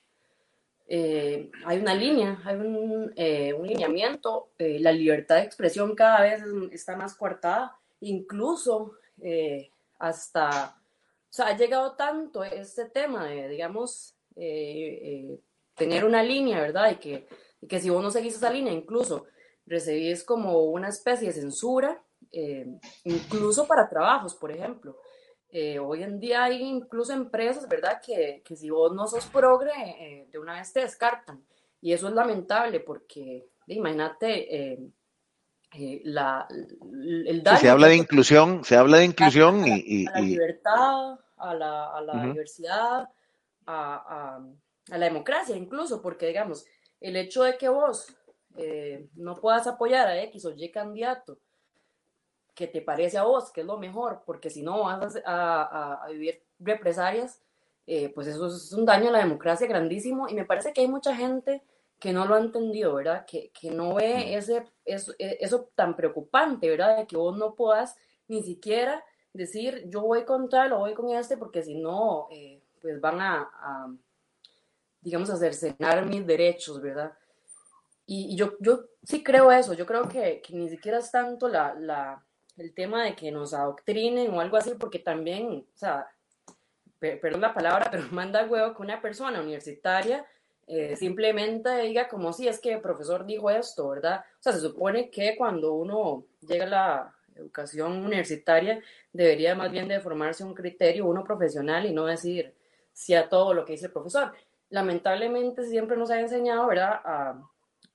Eh, hay una línea, hay un, eh, lineamiento, eh, la libertad de expresión cada vez está más coartada, incluso hasta, o sea, ha llegado tanto este tema de, digamos, tener una línea, ¿verdad? Y que, y que si vos no seguís esa línea, incluso recibís como una especie de censura, incluso para trabajos, por ejemplo. Eh, hoy en día hay incluso empresas, ¿verdad? Que, que si vos no sos progre, eh, de una vez te descartan. Y eso es lamentable porque, imagínate, eh, la, el daño... se habla de inclusión, se habla de inclusión a, y, A la libertad, a la, a la diversidad, a, a, la democracia incluso, porque digamos, el hecho de que vos no puedas apoyar a X o Y candidato, que te parece a vos, que es lo mejor, porque si no vas a, a, vivir represalias, eh, pues eso es un daño a la democracia grandísimo y me parece que hay mucha gente que no lo ha entendido, ¿verdad? Que, que no ve ese, eso, e, eso, tan preocupante, ¿verdad? De que vos no puedas ni siquiera decir yo voy con tal o voy con este, porque si no, eh, pues van a, a, digamos, a cercenar mis derechos, ¿verdad? Y, y, yo, yo sí creo eso, yo creo que, que ni siquiera es tanto la, la, el tema de que nos adoctrinen o algo así, porque también, o sea, perdón la palabra, pero manda huevo que una persona universitaria eh, simplemente diga como si es que el profesor dijo esto, ¿verdad? O sea, se supone que cuando uno llega a la educación universitaria debería más bien de formarse un criterio, uno profesional y no decir si a todo lo que dice el profesor. Lamentablemente siempre nos ha enseñado, ¿verdad?, a,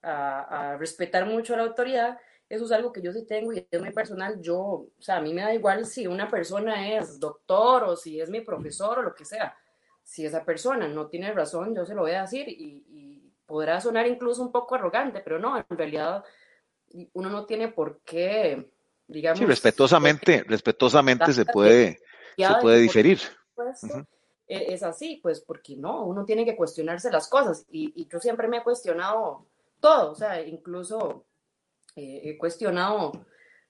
a, a respetar mucho la autoridad eso es algo que yo sí tengo y es muy personal. Yo, o sea, a mí me da igual si una persona es doctor o si es mi profesor o lo que sea. Si esa persona no tiene razón, yo se lo voy a decir y, podrá sonar incluso un poco arrogante, pero no, en realidad uno no tiene por qué, digamos. Sí, respetuosamente, respetuosamente se puede, se puede diferir. E, es así, pues porque no, uno tiene que cuestionarse las cosas y, y yo siempre me he cuestionado todo, o sea, incluso eh, he cuestionado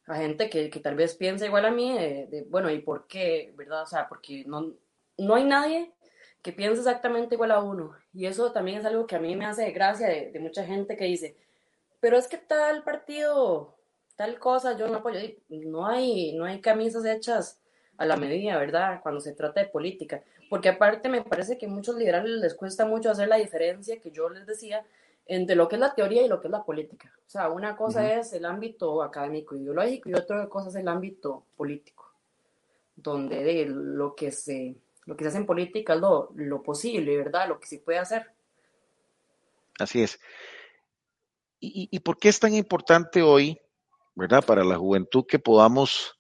a gente que, que, tal vez piensa igual a mí, de, bueno, ¿y por qué? ¿Verdad? O sea, porque no, no hay nadie que piense exactamente igual a uno. Y eso también es algo que a mí me hace gracia de, mucha gente que dice, pero es que tal partido, tal cosa, yo no apoyo. No hay, no hay camisas hechas a la medida, ¿verdad? Cuando se trata de política. Porque aparte me parece que a muchos liberales les cuesta mucho hacer la diferencia que yo les decía entre lo que es la teoría y lo que es la política. O sea, una cosa es el ámbito académico ideológico y otra cosa es el ámbito político, donde de lo que se lo que se hace en política es lo, lo posible, ¿verdad? Lo que se puede hacer. Así es. ¿Y, ¿Y, por qué es tan importante hoy, ¿verdad? Para la juventud que podamos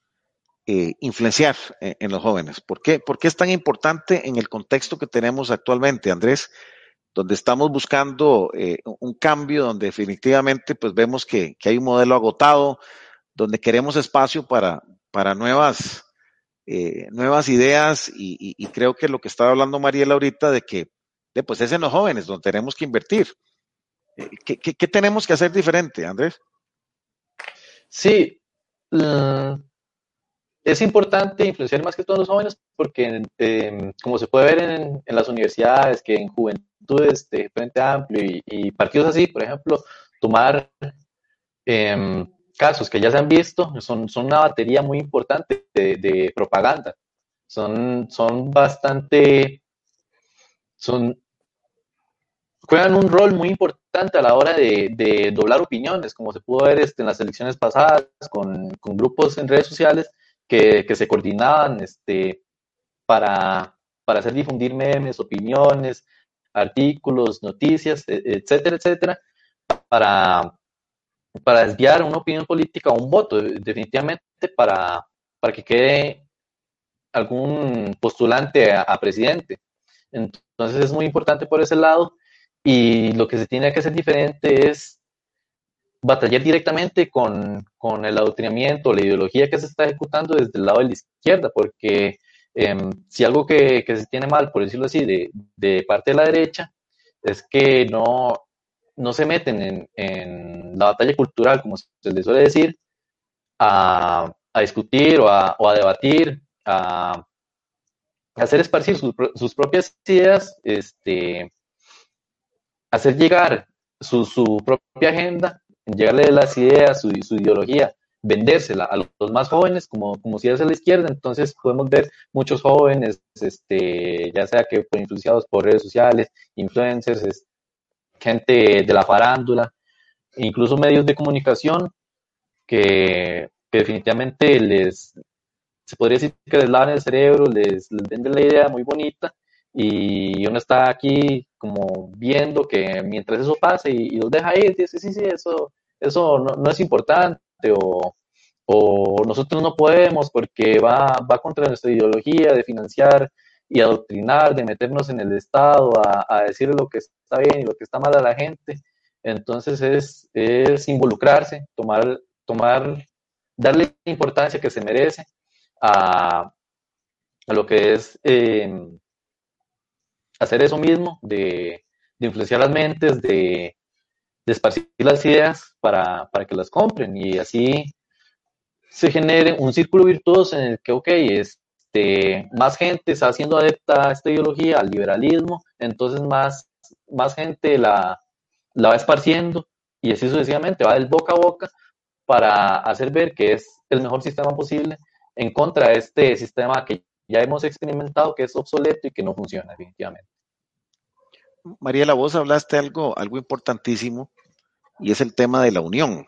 eh, influenciar en, en, los jóvenes. ¿Por qué? ¿Por qué es tan importante en el contexto que tenemos actualmente, Andrés? Donde estamos buscando eh, un cambio, donde definitivamente pues vemos que, que, hay un modelo agotado, donde queremos espacio para, para nuevas, eh, nuevas ideas y, creo que lo que estaba hablando Mariela ahorita de que pues es en los jóvenes donde tenemos que invertir. Eh, ¿Qué, qué, tenemos que hacer diferente, Andrés? Sí, uh, es importante influenciar más que todos los jóvenes porque, eh, como se puede ver en, en, las universidades, que en juventudes de Frente Amplio y, partidos así, por ejemplo, tomar eh, casos que ya se han visto, son, son una batería muy importante de, de propaganda. Son, son bastante, son, juegan un rol muy importante a la hora de, de doblar opiniones, como se pudo ver este, en las elecciones pasadas con, con grupos en redes sociales que, que se coordinaban este, para, para hacer difundir memes, opiniones, artículos, noticias, e, etcétera, etcétera, para, para desviar una opinión política o un voto, definitivamente para, para que quede algún postulante a, presidente. Entonces es muy importante por ese lado y lo que se tiene que hacer diferente es batallar directamente con, con el adoctrinamiento, la ideología que se está ejecutando desde el lado de la izquierda, porque em, si algo que, se tiene mal, por decirlo así, de, parte de la derecha, es que no, no se meten en, la batalla cultural, como se les suele decir, a, a discutir o a, a debatir, a, hacer esparcir sus, sus, propias ideas, este, hacer llegar su, su propia agenda llegarle las ideas, su, su ideología, vendérsela a los más jóvenes, como, como si hace la izquierda, entonces podemos ver muchos jóvenes, este, ya sea que influenciados por redes sociales, influencers, gente de la farándula, incluso medios de comunicación que, definitivamente les, se podría decir que les lavan el cerebro, les, les venden la idea muy bonita y uno está aquí como viendo que mientras eso pase y, los deja ir, dice, sí, sí, eso, eso no, no es importante o, o, nosotros no podemos porque va, va contra nuestra ideología de financiar y adoctrinar, de meternos en el Estado a, a decir lo que está bien y lo que está mal a la gente. Entonces es, es involucrarse, tomar, tomar, darle la importancia que se merece a, a lo que es eh, hacer eso mismo, de, influenciar las mentes, de, esparcir las ideas para, que las compren y así se genere un círculo virtuoso en el que, ok, este, más gente está siendo adepta a esta ideología, al liberalismo, entonces más, más gente la, la va esparciendo y así sucesivamente va del boca a boca para hacer ver que es el mejor sistema posible en contra de este sistema que ya hemos experimentado que es obsoleto y que no funciona definitivamente. Mariela, vos hablaste algo, algo importantísimo y es el tema de la unión,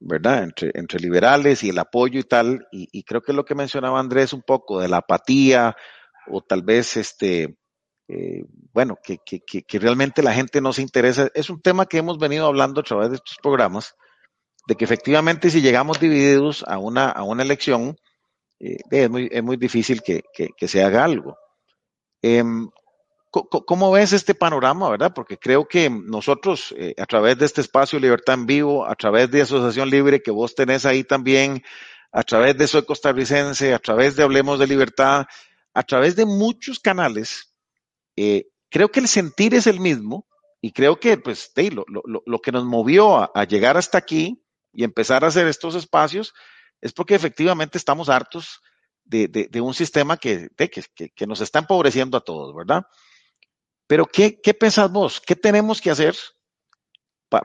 ¿verdad? Entre, entre liberales y el apoyo y tal. Y, creo que lo que mencionaba Andrés un poco de la apatía o tal vez este, eh, bueno, que, que, que, realmente la gente no se interesa. Es un tema que hemos venido hablando a través de estos programas, de que efectivamente si llegamos divididos a una, a una elección, eh, es, muy, es muy difícil que, se haga algo. Em, ¿Cómo ves este panorama, verdad? Porque creo que nosotros, eh, a través de este espacio Libertad en Vivo, a través de Asociación Libre que vos tenés ahí también, a través de Soy Costarricense, a través de Hablemos de Libertad, a través de muchos canales, eh, creo que el sentir es el mismo y creo que, pues, lo, lo, lo que nos movió a, llegar hasta aquí y empezar a hacer estos espacios es porque efectivamente estamos hartos de, de, un sistema que, que, que nos está empobreciendo a todos, ¿verdad? Pero ¿qué, qué pensás vos? ¿Qué tenemos que hacer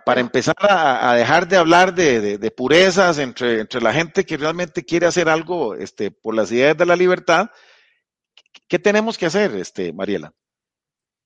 para empezar a, dejar de hablar de, purezas entre, entre, la gente que realmente quiere hacer algo este, por las ideas de la libertad? ¿Qué tenemos que hacer, este, Mariela?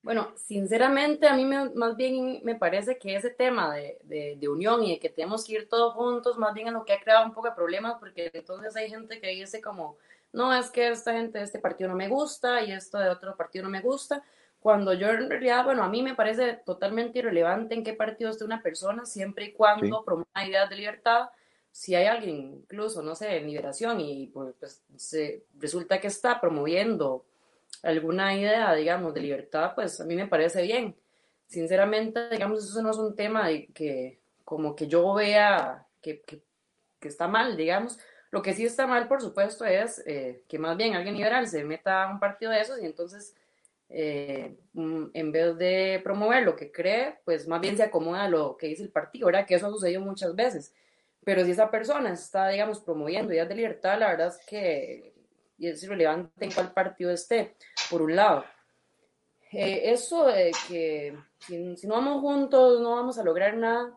Bueno, sinceramente a mí más bien me parece que ese tema de, de, unión y de que tenemos que ir todos juntos, más bien es lo que ha creado un poco de problemas, porque entonces hay gente que dice como, no, es que esta gente de este partido no me gusta y esto de otro partido no me gusta, cuando yo en realidad, bueno, a mí me parece totalmente irrelevante en qué partido esté una persona, siempre y cuando promueva ideas de libertad. Si hay alguien, incluso, no sé, en liberación, y pues, pues se, resulta que está promoviendo alguna idea, digamos, de libertad, pues a mí me parece bien. Sinceramente, digamos, eso no es un tema de que como que yo vea que, que, está mal, digamos. Lo que sí está mal, por supuesto, es eh, que más bien alguien liberal se meta a un partido de esos y entonces eh, mm, en vez de promover lo que cree, pues más bien se acomoda a lo que dice el partido, ¿verdad? Que eso ha sucedido muchas veces. Pero si esa persona está, digamos, promoviendo ideas de libertad, la verdad es que es irrelevante en cuál partido esté, por un lado. Eh, eso de que si, no vamos juntos no vamos a lograr nada,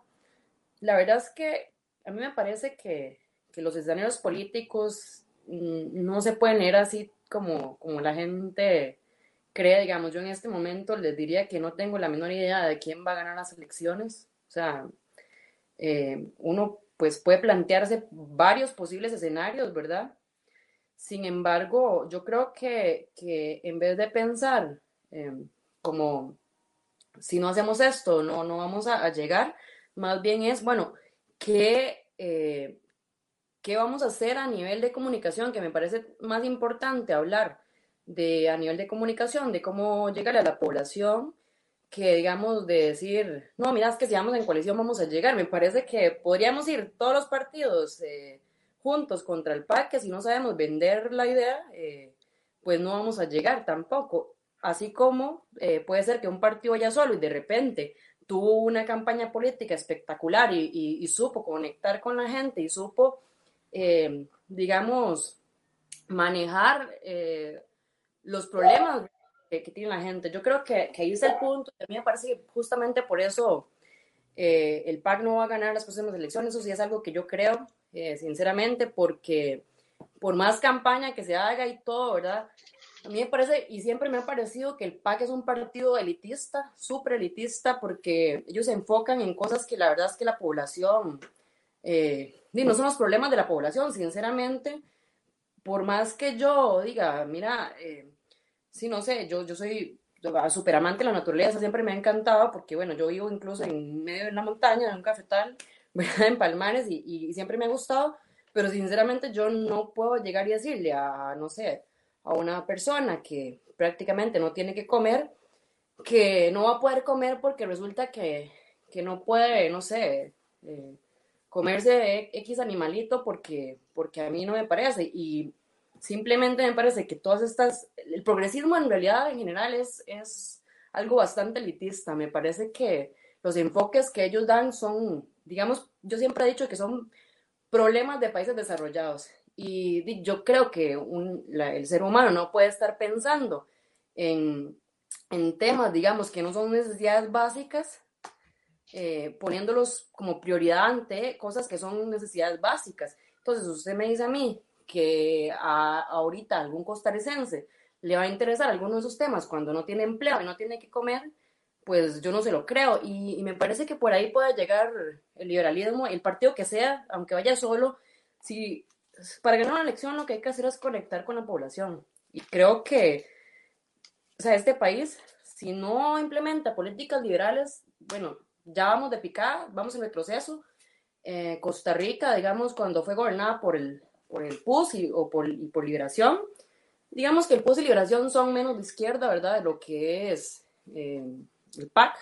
la verdad es que a mí me parece que, que los escenarios políticos mm, no se pueden ir así como, como la gente crea, digamos, yo en este momento les diría que no tengo la menor idea de quién va a ganar las elecciones. O sea, eh, uno pues puede plantearse varios posibles escenarios, ¿verdad? Sin embargo, yo creo que, en vez de pensar em, como si no hacemos esto, no, no vamos a, llegar, más bien es, bueno, ¿qué, eh, ¿qué vamos a hacer a nivel de comunicación? Que me parece más importante hablar de a nivel de comunicación, de cómo llegar a la población, que digamos de decir, no, mira, es que si vamos en coalición vamos a llegar. Me parece que podríamos ir todos los partidos eh, juntos contra el PAC, que si no sabemos vender la idea, eh, pues no vamos a llegar tampoco. Así como eh, puede ser que un partido vaya solo y de repente tuvo una campaña política espectacular y, supo conectar con la gente y supo, digamos, manejar los problemas que, tiene la gente. Yo creo que, que ahí es el punto. A mí me parece que justamente por eso eh, el PAC no va a ganar las próximas elecciones. Eso sí es algo que yo creo, eh, sinceramente, porque por más campaña que se haga y todo, ¿verdad? A mí me parece, y siempre me ha parecido que el PAC es un partido elitista, súper elitista, porque ellos se enfocan en cosas que la verdad es que la población, eh, no son los problemas de la población, sinceramente, por más que yo diga, mira, eh, sí, no sé, yo, yo soy súper amante de la naturaleza, siempre me ha encantado porque, bueno, yo vivo incluso en medio de una montaña, en un cafetal, en Palmares, y, siempre me ha gustado, pero sinceramente yo no puedo llegar y decirle a, no sé, a una persona que prácticamente no tiene que comer, que no va a poder comer porque resulta que, que no puede, no sé, eh, comerse X animalito porque, porque a mí no me parece. Y Simplemente me parece que todas estas, el progresismo en realidad en general es, es algo bastante elitista. Me parece que los enfoques que ellos dan son, digamos, yo siempre he dicho que son problemas de países desarrollados. Y yo creo que el ser humano no puede estar pensando en, en, temas, digamos, que no son necesidades básicas, eh, poniéndolos como prioridad ante cosas que son necesidades básicas. Entonces, usted me dice a mí que a, ahorita algún costarricense le va a interesar alguno de esos temas cuando no tiene empleo y no tiene que comer, pues yo no se lo creo. Y, me parece que por ahí puede llegar el liberalismo, el partido que sea, aunque vaya solo, si para ganar una elección lo que hay que hacer es conectar con la población. Y creo que, o sea, este país, si no implementa políticas liberales, bueno, ya vamos de picada, vamos en retroceso. Eh, Costa Rica, digamos, cuando fue gobernada por el, por el PUS y, o por, y por Liberación. Digamos que el PUS y Liberación son menos de izquierda, ¿verdad? De lo que es eh, el PAC.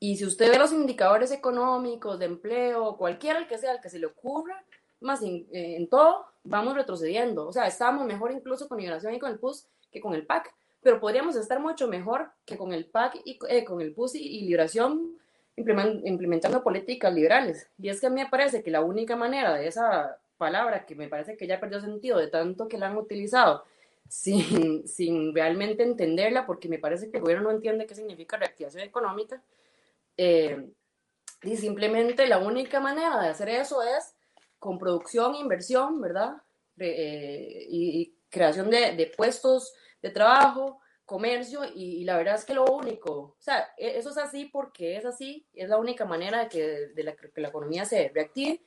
Y si usted ve los indicadores económicos, de empleo, cualquiera el que sea, el que se le ocurra, más en, eh, en todo, vamos retrocediendo. O sea, estamos mejor incluso con Liberación y con el PUS que con el PAC, pero podríamos estar mucho mejor que con el PAC y eh, con el PUS y, y Liberación implementando políticas liberales. Y es que a mí me parece que la única manera de esa palabra que me parece que ya perdió sentido de tanto que la han utilizado sin, sin realmente entenderla, porque me parece que el gobierno no entiende qué significa reactivación económica. Eh, y simplemente la única manera de hacer eso es con producción inversión, ¿verdad? Eh, y, creación de, de, puestos de trabajo, comercio, y, la verdad es que lo único, o sea, e, eso es así porque es así, es la única manera de que, de la, que la economía se reactive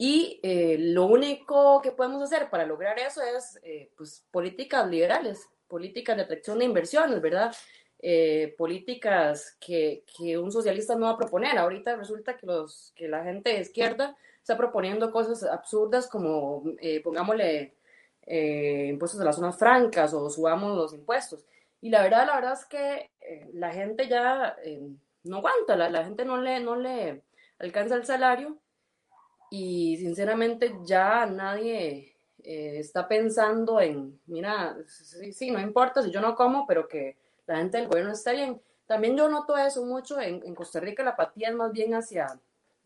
y eh, lo único que podemos hacer para lograr eso es eh, pues, políticas liberales, políticas de atracción de inversiones, ¿verdad? Eh, políticas que, que, un socialista no va a proponer. Ahorita resulta que, los, que la gente de izquierda está proponiendo cosas absurdas como, pongámosle, impuestos a las zonas francas o subamos los impuestos. Y la verdad, la verdad es que la gente ya no aguanta, la, la, gente no le, no le alcanza el salario y sinceramente ya nadie eh, está pensando en, mira, sí, no importa si yo no como, pero que la gente del gobierno esté bien. También yo noto eso mucho en, en Costa Rica, la apatía es más bien hacia,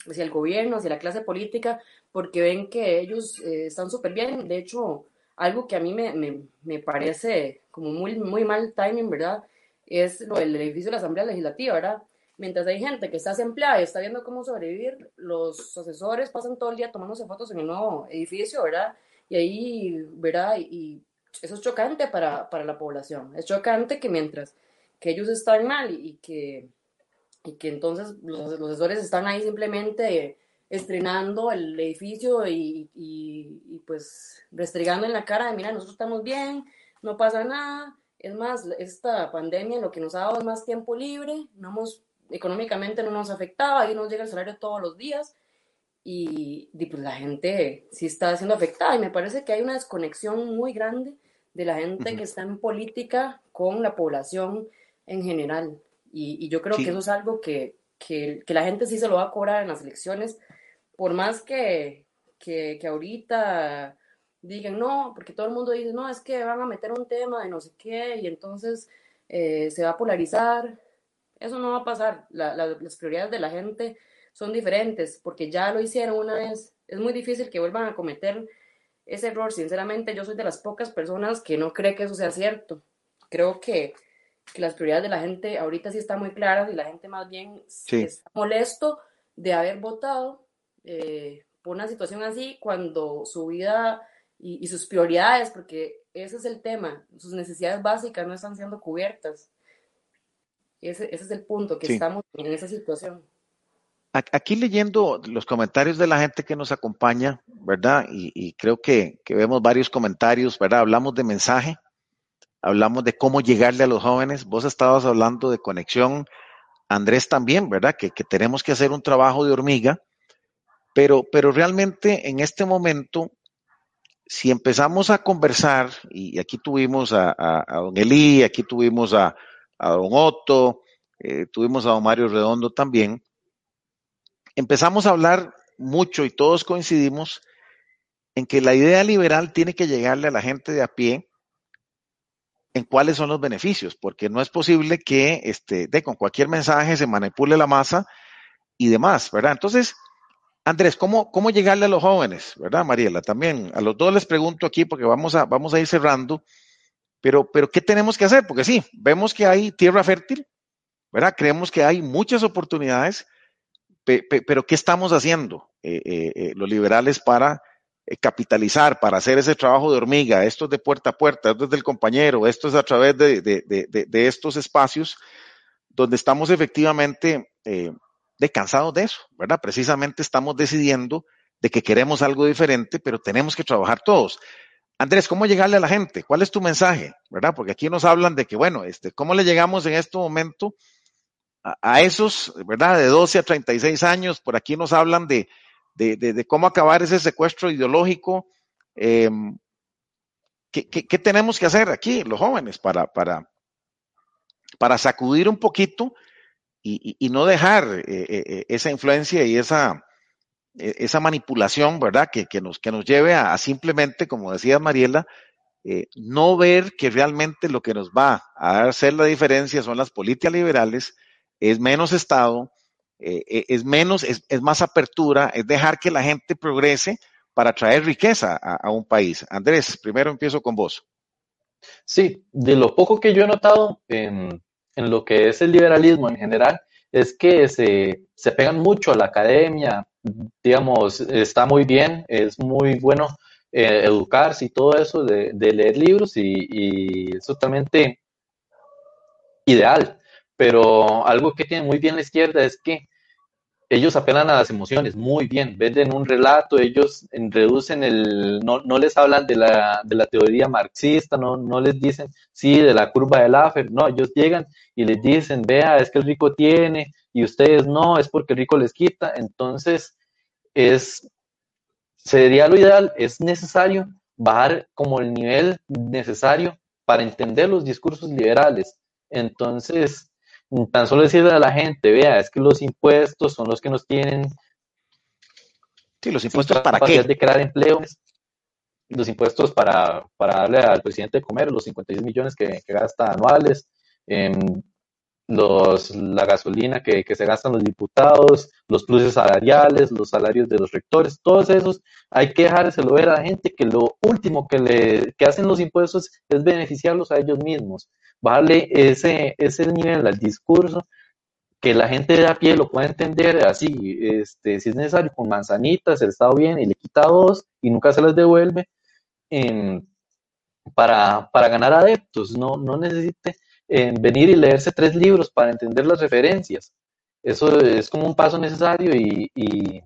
hacia el gobierno, hacia la clase política, porque ven que ellos eh, están súper bien. De hecho, algo que a mí me, me, me, parece como muy, muy mal timing, ¿verdad? Es lo del edificio de la Asamblea Legislativa, ¿verdad? Mientras hay gente que está desempleada y está viendo cómo sobrevivir, los asesores pasan todo el día tomándose fotos en el nuevo edificio, ¿verdad? Y ahí, ¿verdad? Y, eso es chocante para, para, la población. Es chocante que mientras que ellos están mal y, que, y que entonces los, asesores están ahí simplemente estrenando el edificio y, y, pues restregando en la cara de, mira, nosotros estamos bien, no pasa nada. Es más, esta pandemia lo que nos ha dado es más tiempo libre, no hemos económicamente no nos afectaba, ahí nos llega el salario todos los días y, pues la gente sí está siendo afectada y me parece que hay una desconexión muy grande de la gente que está en política con la población en general. Y, yo creo que eso es algo que, que, que, la gente sí se lo va a cobrar en las elecciones, por más que, que, que ahorita digan no, porque todo el mundo dice, no, es que van a meter un tema de no sé qué y entonces eh, se va a polarizar. Eso no va a pasar. las prioridades de la gente son diferentes porque ya lo hicieron una vez. Es muy difícil que vuelvan a cometer ese error. Sinceramente, yo soy de las pocas personas que no cree que eso sea cierto. Creo que, las prioridades de la gente ahorita sí están muy claras y la gente más bien está molesto de haber votado eh, por una situación así cuando su vida y, sus prioridades, porque ese es el tema, sus necesidades básicas no están siendo cubiertas. Ese, ese es el punto, que estamos en esa situación. Aquí leyendo los comentarios de la gente que nos acompaña, ¿verdad? Y, creo que, que, vemos varios comentarios, ¿verdad? Hablamos de mensaje, hablamos de cómo llegarle a los jóvenes. Vos estabas hablando de conexión, Andrés también, ¿verdad? Que, que tenemos que hacer un trabajo de hormiga, pero, pero realmente en este momento si empezamos a conversar, y aquí tuvimos a, don Elí, aquí tuvimos a, don Otto, eh, tuvimos a don Mario Redondo también, empezamos a hablar mucho y todos coincidimos en que la idea liberal tiene que llegarle a la gente de a pie en cuáles son los beneficios, porque no es posible que este, de, con cualquier mensaje se manipule la masa y demás, ¿verdad? Entonces, Andrés, ¿cómo, ¿cómo llegarle a los jóvenes? ¿Verdad, Mariela? También a los dos les pregunto aquí porque vamos a, vamos a ir cerrando, pero, ¿qué tenemos que hacer? Porque sí, vemos que hay tierra fértil, ¿verdad? Creemos que hay muchas oportunidades, pero ¿qué estamos haciendo eh, eh, eh, los liberales para capitalizar, para hacer ese trabajo de hormiga? Esto es de puerta a puerta, esto es del compañero, esto es a través de, de estos espacios donde estamos efectivamente de cansados de eso, ¿verdad? Precisamente estamos decidiendo de que queremos algo diferente, pero tenemos que trabajar todos. Andrés, ¿cómo llegarle a la gente? ¿Cuál es tu mensaje? ¿Verdad? Porque aquí nos hablan de que, bueno, este, ¿cómo le llegamos en este momento a, esos, ¿verdad? De 12 a 36 años, por aquí nos hablan de, de, cómo acabar ese secuestro ideológico. Em, ¿qué, qué, tenemos que hacer aquí, los jóvenes, para, para, para sacudir un poquito y, no dejar eh, eh, eh, esa influencia y esa, esa manipulación, ¿verdad? Que, que, nos, que nos lleve a, simplemente, como decía Mariela, no ver que realmente lo que nos va a hacer la diferencia son las políticas liberales, es menos Estado, es menos, es, es, más apertura, es dejar que la gente progrese para traer riqueza a, a un país. Andrés, primero empiezo con vos. Sí, de lo poco que yo he notado, en en lo que es el liberalismo en general es que se, se pegan mucho a la academia, digamos, está muy bien, es muy bueno eh, educarse y todo eso, de, leer libros y, y, es totalmente ideal. Pero algo que tiene muy bien la izquierda es que ellos apelan a las emociones muy bien, venden un relato, ellos reducen el, no, no les hablan de la, de la, teoría marxista, no, no les dicen, sí, de la curva de Laffer, no, ellos llegan y les dicen, vea, es que el rico tiene y ustedes no, es porque el rico les quita, entonces es, sería lo ideal, es necesario bajar como el nivel necesario para entender los discursos liberales. Entonces, tan solo decirle a la gente, vea, es que los impuestos son los que nos tienen. Sí, los impuestos para qué? De crear empleos, los impuestos para, para darle al presidente de comer, los 56 millones que, gasta anuales, los, la gasolina que, se gastan los diputados, los pluses salariales, los salarios de los rectores, todos esos hay que dejárselo ver a la gente que lo último que, le, que hacen los impuestos es beneficiarlos a ellos mismos. Vale ese, ese nivel al discurso, que la gente de a pie lo pueda entender así, este, si es necesario, con manzanitas, el Estado viene y le quita dos y nunca se las devuelve, para, para, ganar adeptos, no, no necesite venir y leerse tres libros para entender las referencias. Eso es como un paso necesario y, y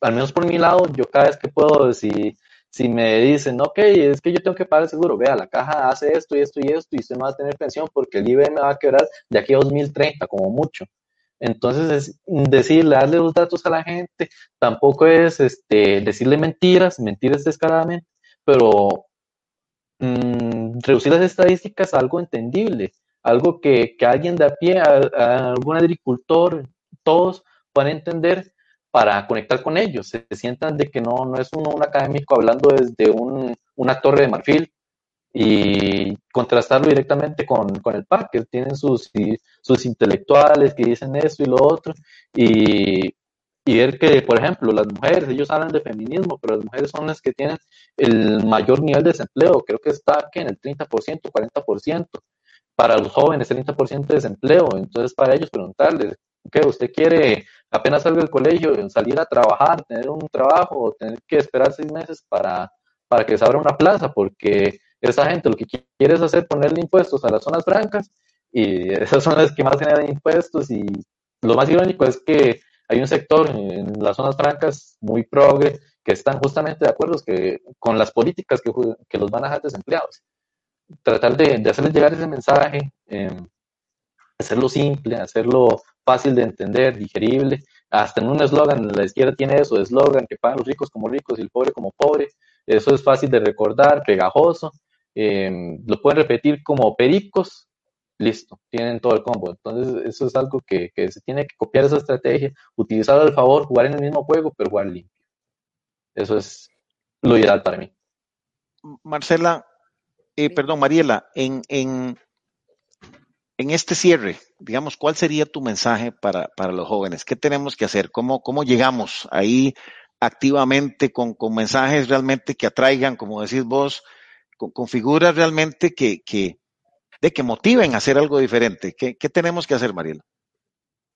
al menos por mi lado, yo cada vez que puedo, decir si me dicen, ok, es que yo tengo que pagar el seguro, vea, la caja hace esto y esto y esto y usted no va a tener pensión porque el IBM va a quebrar de aquí a 2030 como mucho. Entonces, es decirle, darle los datos a la gente, tampoco es este, decirle mentiras, mentiras descaradamente, pero mm, reducir las estadísticas a algo entendible, algo que, que alguien de a pie, a, algún agricultor, todos puedan entender para conectar con ellos, se, sientan de que no, no es un, un académico hablando desde un, una torre de marfil, y contrastarlo directamente con, con el PAC, que tienen sus, sus intelectuales que dicen esto y lo otro, y, y ver que, por ejemplo, las mujeres, ellos hablan de feminismo, pero las mujeres son las que tienen el mayor nivel de desempleo, creo que está aquí en el 30%, 40%, para los jóvenes 30% de desempleo, entonces para ellos preguntarles, ¿qué usted quiere apenas salga del colegio, salir a trabajar, tener un trabajo, o tener que esperar seis meses para, para que se abra una plaza, porque esa gente lo que quiere es hacer ponerle impuestos a las zonas francas y esas son las que más generan impuestos y lo más irónico es que hay un sector en las zonas francas muy progre que están justamente de acuerdo que, con las políticas que, los van a dejar desempleados. Tratar de, hacerles llegar ese mensaje, eh, hacerlo simple, hacerlo fácil de entender, digerible. Hasta en un eslogan, la izquierda tiene eso, eslogan que pagan los ricos como ricos y el pobre como pobre. Eso es fácil de recordar, pegajoso. Em, lo pueden repetir como pericos, listo, tienen todo el combo. Entonces, eso es algo que, se tiene que copiar esa estrategia, utilizar al favor, jugar en el mismo juego, pero jugar limpio. Eso es lo ideal para mí. Marcela, eh, perdón, Mariela, en, en, en, este cierre, digamos, ¿cuál sería tu mensaje para, para los jóvenes? ¿Qué tenemos que hacer? ¿Cómo, cómo llegamos ahí activamente con, con mensajes realmente que atraigan, como decís vos, con, figuras realmente que, que, de que motiven a hacer algo diferente. ¿Qué, qué tenemos que hacer, Mariela?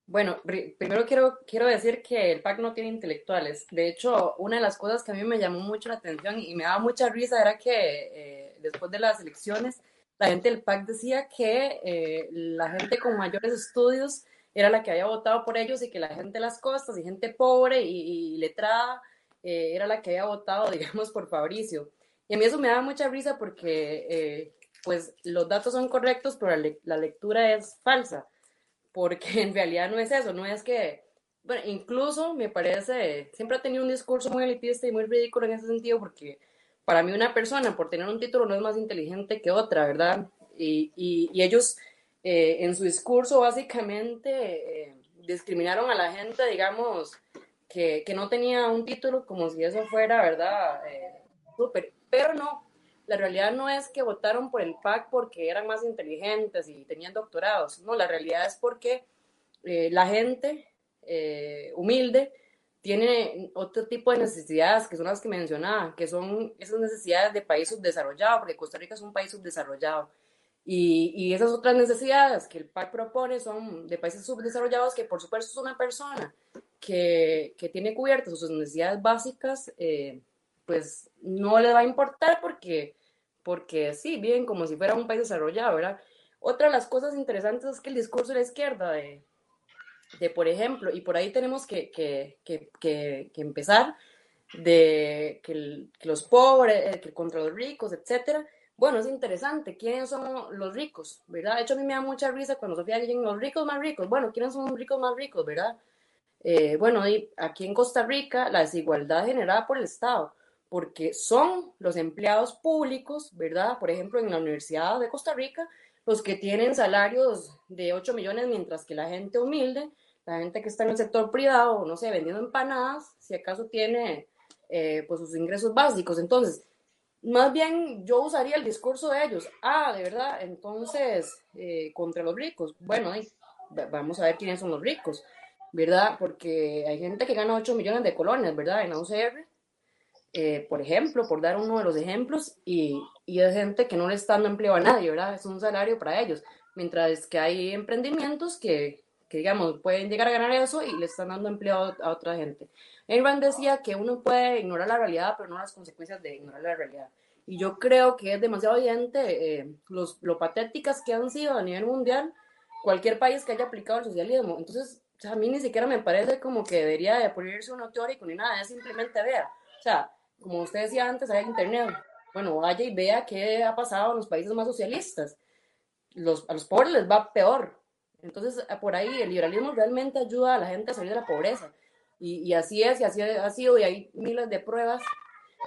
Bueno, primero quiero, quiero decir que el PAC no tiene intelectuales. De hecho, una de las cosas que a mí me llamó mucho la atención y me daba mucha risa era que eh, después de las elecciones, la gente del PAC decía que eh, la gente con mayores estudios era la que había votado por ellos y que la gente de las costas y gente pobre y, letrada eh, era la que había votado, digamos, por Fabricio. Y a mí eso me da mucha risa porque, pues, los datos son correctos, pero la, lectura es falsa, porque en realidad no es eso, no es que, bueno, incluso me parece, siempre ha tenido un discurso muy elitista y muy ridículo en ese sentido, porque para mí una persona por tener un título no es más inteligente que otra, ¿verdad? Y, y, ellos eh, en su discurso básicamente eh, discriminaron a la gente, digamos, que, que, no tenía un título como si eso fuera, ¿verdad? súper pero no, la realidad no es que votaron por el PAC porque eran más inteligentes y tenían doctorados, no, la realidad es porque eh, la gente eh, humilde tiene otro tipo de necesidades que son las que mencionaba, que son esas necesidades de país subdesarrollado, porque Costa Rica es un país subdesarrollado. Y, y, esas otras necesidades que el PAC propone son de países subdesarrollados que por supuesto es una persona que, que tiene cubiertas sus necesidades básicas, eh, pues no le va a importar porque, porque sí, viven como si fuera un país desarrollado, ¿verdad? Otra de las cosas interesantes es que el discurso de la izquierda, de, de por ejemplo, y por ahí tenemos que, que, que, que empezar, de que, los pobres, eh, que contra los ricos, etcétera. Bueno, es interesante, ¿quiénes son los ricos? ¿Verdad? De hecho, a mí me da mucha risa cuando Sofía dice los ricos más ricos. Bueno, ¿quiénes son los ricos más ricos, verdad? Eh, bueno, aquí en Costa Rica, la desigualdad generada por el Estado porque son los empleados públicos, ¿verdad? Por ejemplo, en la Universidad de Costa Rica, los que tienen salarios de 8 millones, mientras que la gente humilde, la gente que está en el sector privado, no sé, vendiendo empanadas, si acaso tiene eh, pues sus ingresos básicos. Entonces, más bien yo usaría el discurso de ellos. Ah, de verdad, entonces, eh, contra los ricos. Bueno, vamos a ver quiénes son los ricos, ¿verdad? Porque hay gente que gana 8 millones de colones, ¿verdad? En UCR eh, por ejemplo, por dar uno de los ejemplos, y, y es gente que no le está dando empleo a nadie, ¿verdad? Es un salario para ellos, mientras que hay emprendimientos que, que digamos, pueden llegar a ganar eso y le están dando empleo a otra gente. Abraham decía que uno puede ignorar la realidad, pero no las consecuencias de ignorar la realidad. Y yo creo que es demasiado evidente eh, los, lo patéticas que han sido a nivel mundial cualquier país que haya aplicado el socialismo. Entonces, a mí ni siquiera me parece como que debería de ponerse uno teórico ni nada, es simplemente vea. O sea, como usted decía antes, hay internet. Bueno, vaya y vea qué ha pasado en los países más socialistas. Los, a los pobres les va peor. Entonces, por ahí el liberalismo realmente ayuda a la gente a salir de la pobreza. Y, y así es, y así ha sido, y hay miles de pruebas.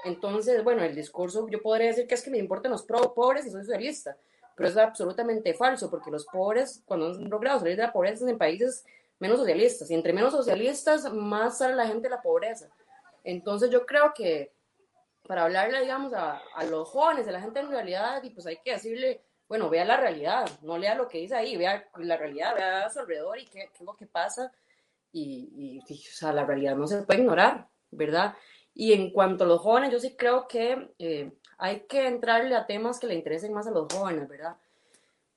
Entonces, bueno, el discurso, yo podría decir que es que me importan los pobres y soy socialista, pero es absolutamente falso, porque los pobres, cuando han logrado salir de la pobreza en países menos socialistas, y entre menos socialistas, más sale la gente de la pobreza. Entonces, yo creo que para hablarle, digamos, a, los jóvenes, a la gente en realidad, y pues hay que decirle, bueno, vea la realidad, no lea lo que dice ahí, vea la realidad, vea a su alrededor y qué, es lo que pasa. Y, y, o sea, la realidad no se puede ignorar, ¿verdad? Y en cuanto a los jóvenes, yo sí creo que eh, hay que entrarle a temas que le interesen más a los jóvenes, ¿verdad?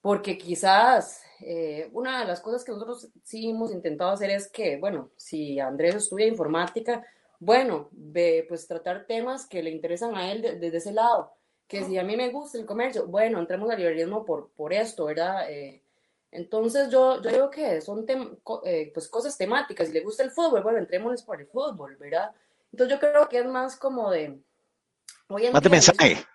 Porque quizás eh, una de las cosas que nosotros sí hemos intentado hacer es que, bueno, si Andrés estudia informática, bueno, pues tratar temas que le interesan a él desde ese lado. Que si a mí me gusta el comercio, bueno, entremos al liberalismo por, por esto, ¿verdad? Eh, entonces yo, yo digo que son eh, pues cosas temáticas. Si le gusta el fútbol, bueno, entrémosles por el fútbol, ¿verdad? Entonces yo creo que es más como de... Hoy más de mensaje.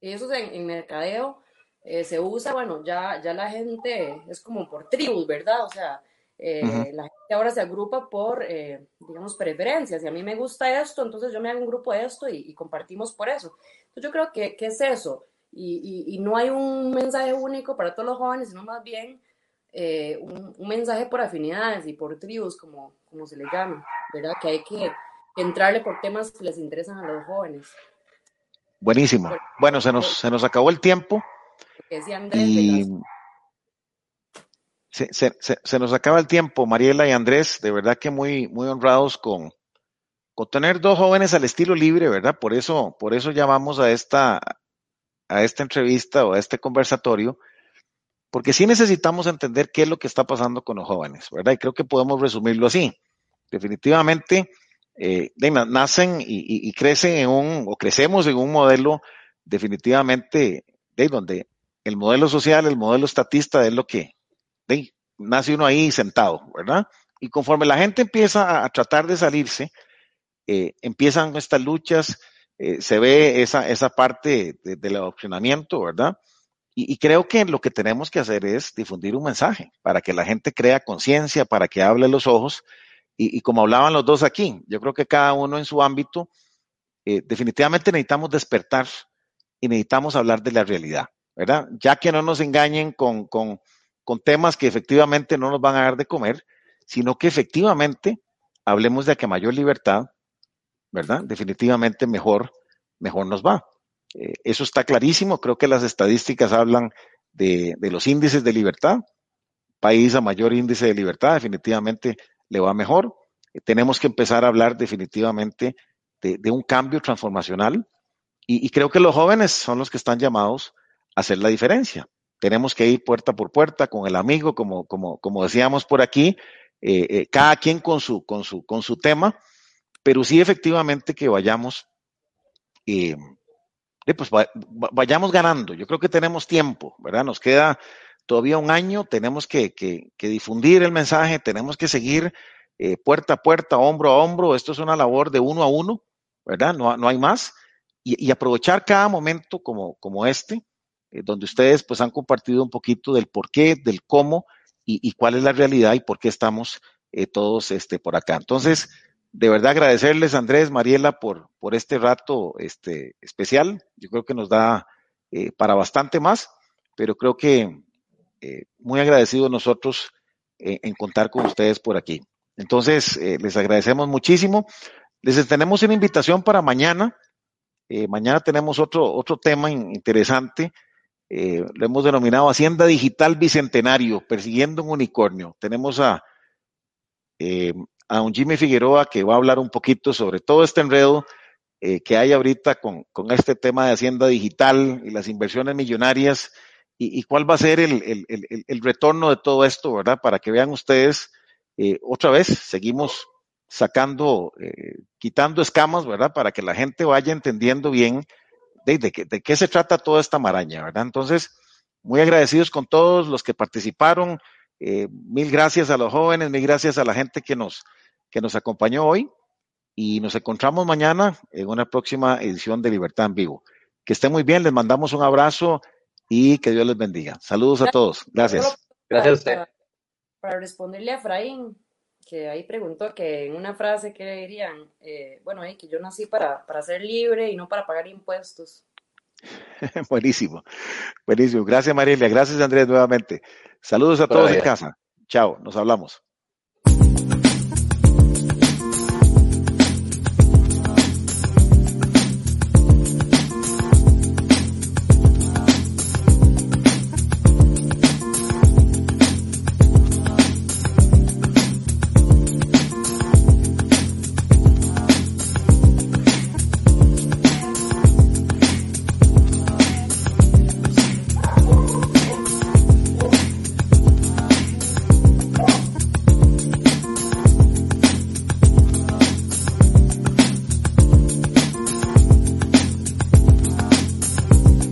Eso, en, en mercadeo eh, se usa, bueno, ya, ya la gente es como por tribus, ¿verdad? O sea, eh, la gente ahora se agrupa por, eh, digamos, preferencias. Y a mí me gusta esto, entonces yo me hago un grupo de esto y, compartimos por eso. Entonces yo creo que, que es eso. Y, y, y, no hay un mensaje único para todos los jóvenes, sino más bien un, un, mensaje por afinidades y por tribus, como, como se le llama, ¿verdad? Que hay que entrarle por temas que les interesan a los jóvenes. Buenísimo. Bueno, se nos, se nos acabó el tiempo. Y se, se, se, nos acaba el tiempo, Mariela y Andrés, de verdad que muy, muy honrados con, con tener dos jóvenes al estilo libre, ¿verdad? Por eso, por eso llamamos a esta, a esta entrevista o a este conversatorio, porque sí necesitamos entender qué es lo que está pasando con los jóvenes, ¿verdad? Y creo que podemos resumirlo así. Definitivamente, eh, nacen y, y, crecen en un, o crecemos en un modelo definitivamente de donde el modelo social, el modelo estatista es lo que nace uno ahí sentado, ¿verdad? Y conforme la gente empieza a, tratar de salirse, eh, empiezan estas luchas, eh, se ve esa, esa parte de, del adoctrinamiento, ¿verdad? Y, y, creo que lo que tenemos que hacer es difundir un mensaje para que la gente crea conciencia, para que hable los ojos. Y, y, como hablaban los dos aquí, yo creo que cada uno en su ámbito, eh, definitivamente necesitamos despertar y necesitamos hablar de la realidad. ¿verdad? Ya que no nos engañen con, con, con temas que efectivamente no nos van a dar de comer, sino que efectivamente hablemos de que mayor libertad, ¿verdad? Definitivamente mejor, mejor nos va. Eh, eso está clarísimo, creo que las estadísticas hablan de, los índices de libertad. País a mayor índice de libertad definitivamente le va mejor. Eh, tenemos que empezar a hablar definitivamente de, un cambio transformacional y, creo que los jóvenes son los que están llamados hacer la diferencia. Tenemos que ir puerta por puerta con el amigo, como, como, como decíamos por aquí, eh, eh, cada quien con su, con, su, con su tema, pero sí efectivamente que vayamos, eh, pues vayamos ganando. Yo creo que tenemos tiempo, ¿verdad? Nos queda todavía un año, tenemos que, que, que difundir el mensaje, tenemos que seguir eh, puerta a puerta, hombro a hombro. Esto es una labor de uno a uno, ¿verdad? No, no hay más. Y, y aprovechar cada momento como, como este eh, donde ustedes pues han compartido un poquito del por qué, del cómo y, cuál es la realidad y por qué estamos eh, todos este, por acá. Entonces, de verdad agradecerles, Andrés, Mariela, por, por este rato este, especial. Yo creo que nos da eh, para bastante más, pero creo que eh, muy agradecidos nosotros en contar con ustedes por aquí. Entonces, les agradecemos muchísimo. Les tenemos una invitación para mañana. mañana tenemos otro, otro tema interesante eh, lo hemos denominado Hacienda Digital Bicentenario, persiguiendo un unicornio. Tenemos a, eh, a un Jimmy Figueroa que va a hablar un poquito sobre todo este enredo eh, que hay ahorita con, con, este tema de Hacienda Digital y las inversiones millonarias y, y cuál va a ser el, el, el, el, retorno de todo esto, ¿verdad? Para que vean ustedes, eh, otra vez, seguimos sacando, quitando escamas, ¿verdad? Para que la gente vaya entendiendo bien de, de, de, qué se trata toda esta maraña, ¿verdad? Entonces, muy agradecidos con todos los que participaron. Eh, mil gracias a los jóvenes, mil gracias a la gente que nos, que nos acompañó hoy y nos encontramos mañana en una próxima edición de Libertad en Vivo. Que estén muy bien, les mandamos un abrazo y que Dios les bendiga. Saludos a todos. Gracias. Gracias a usted. para responderle a Efraín, que ahí preguntó que en una frase, ¿qué le dirían? Eh, bueno, ahí que yo nací para, para ser libre y no para pagar impuestos. buenísimo, buenísimo. Gracias, Marilia. Gracias, Andrés, nuevamente. Saludos a todos en casa. Chao, nos hablamos.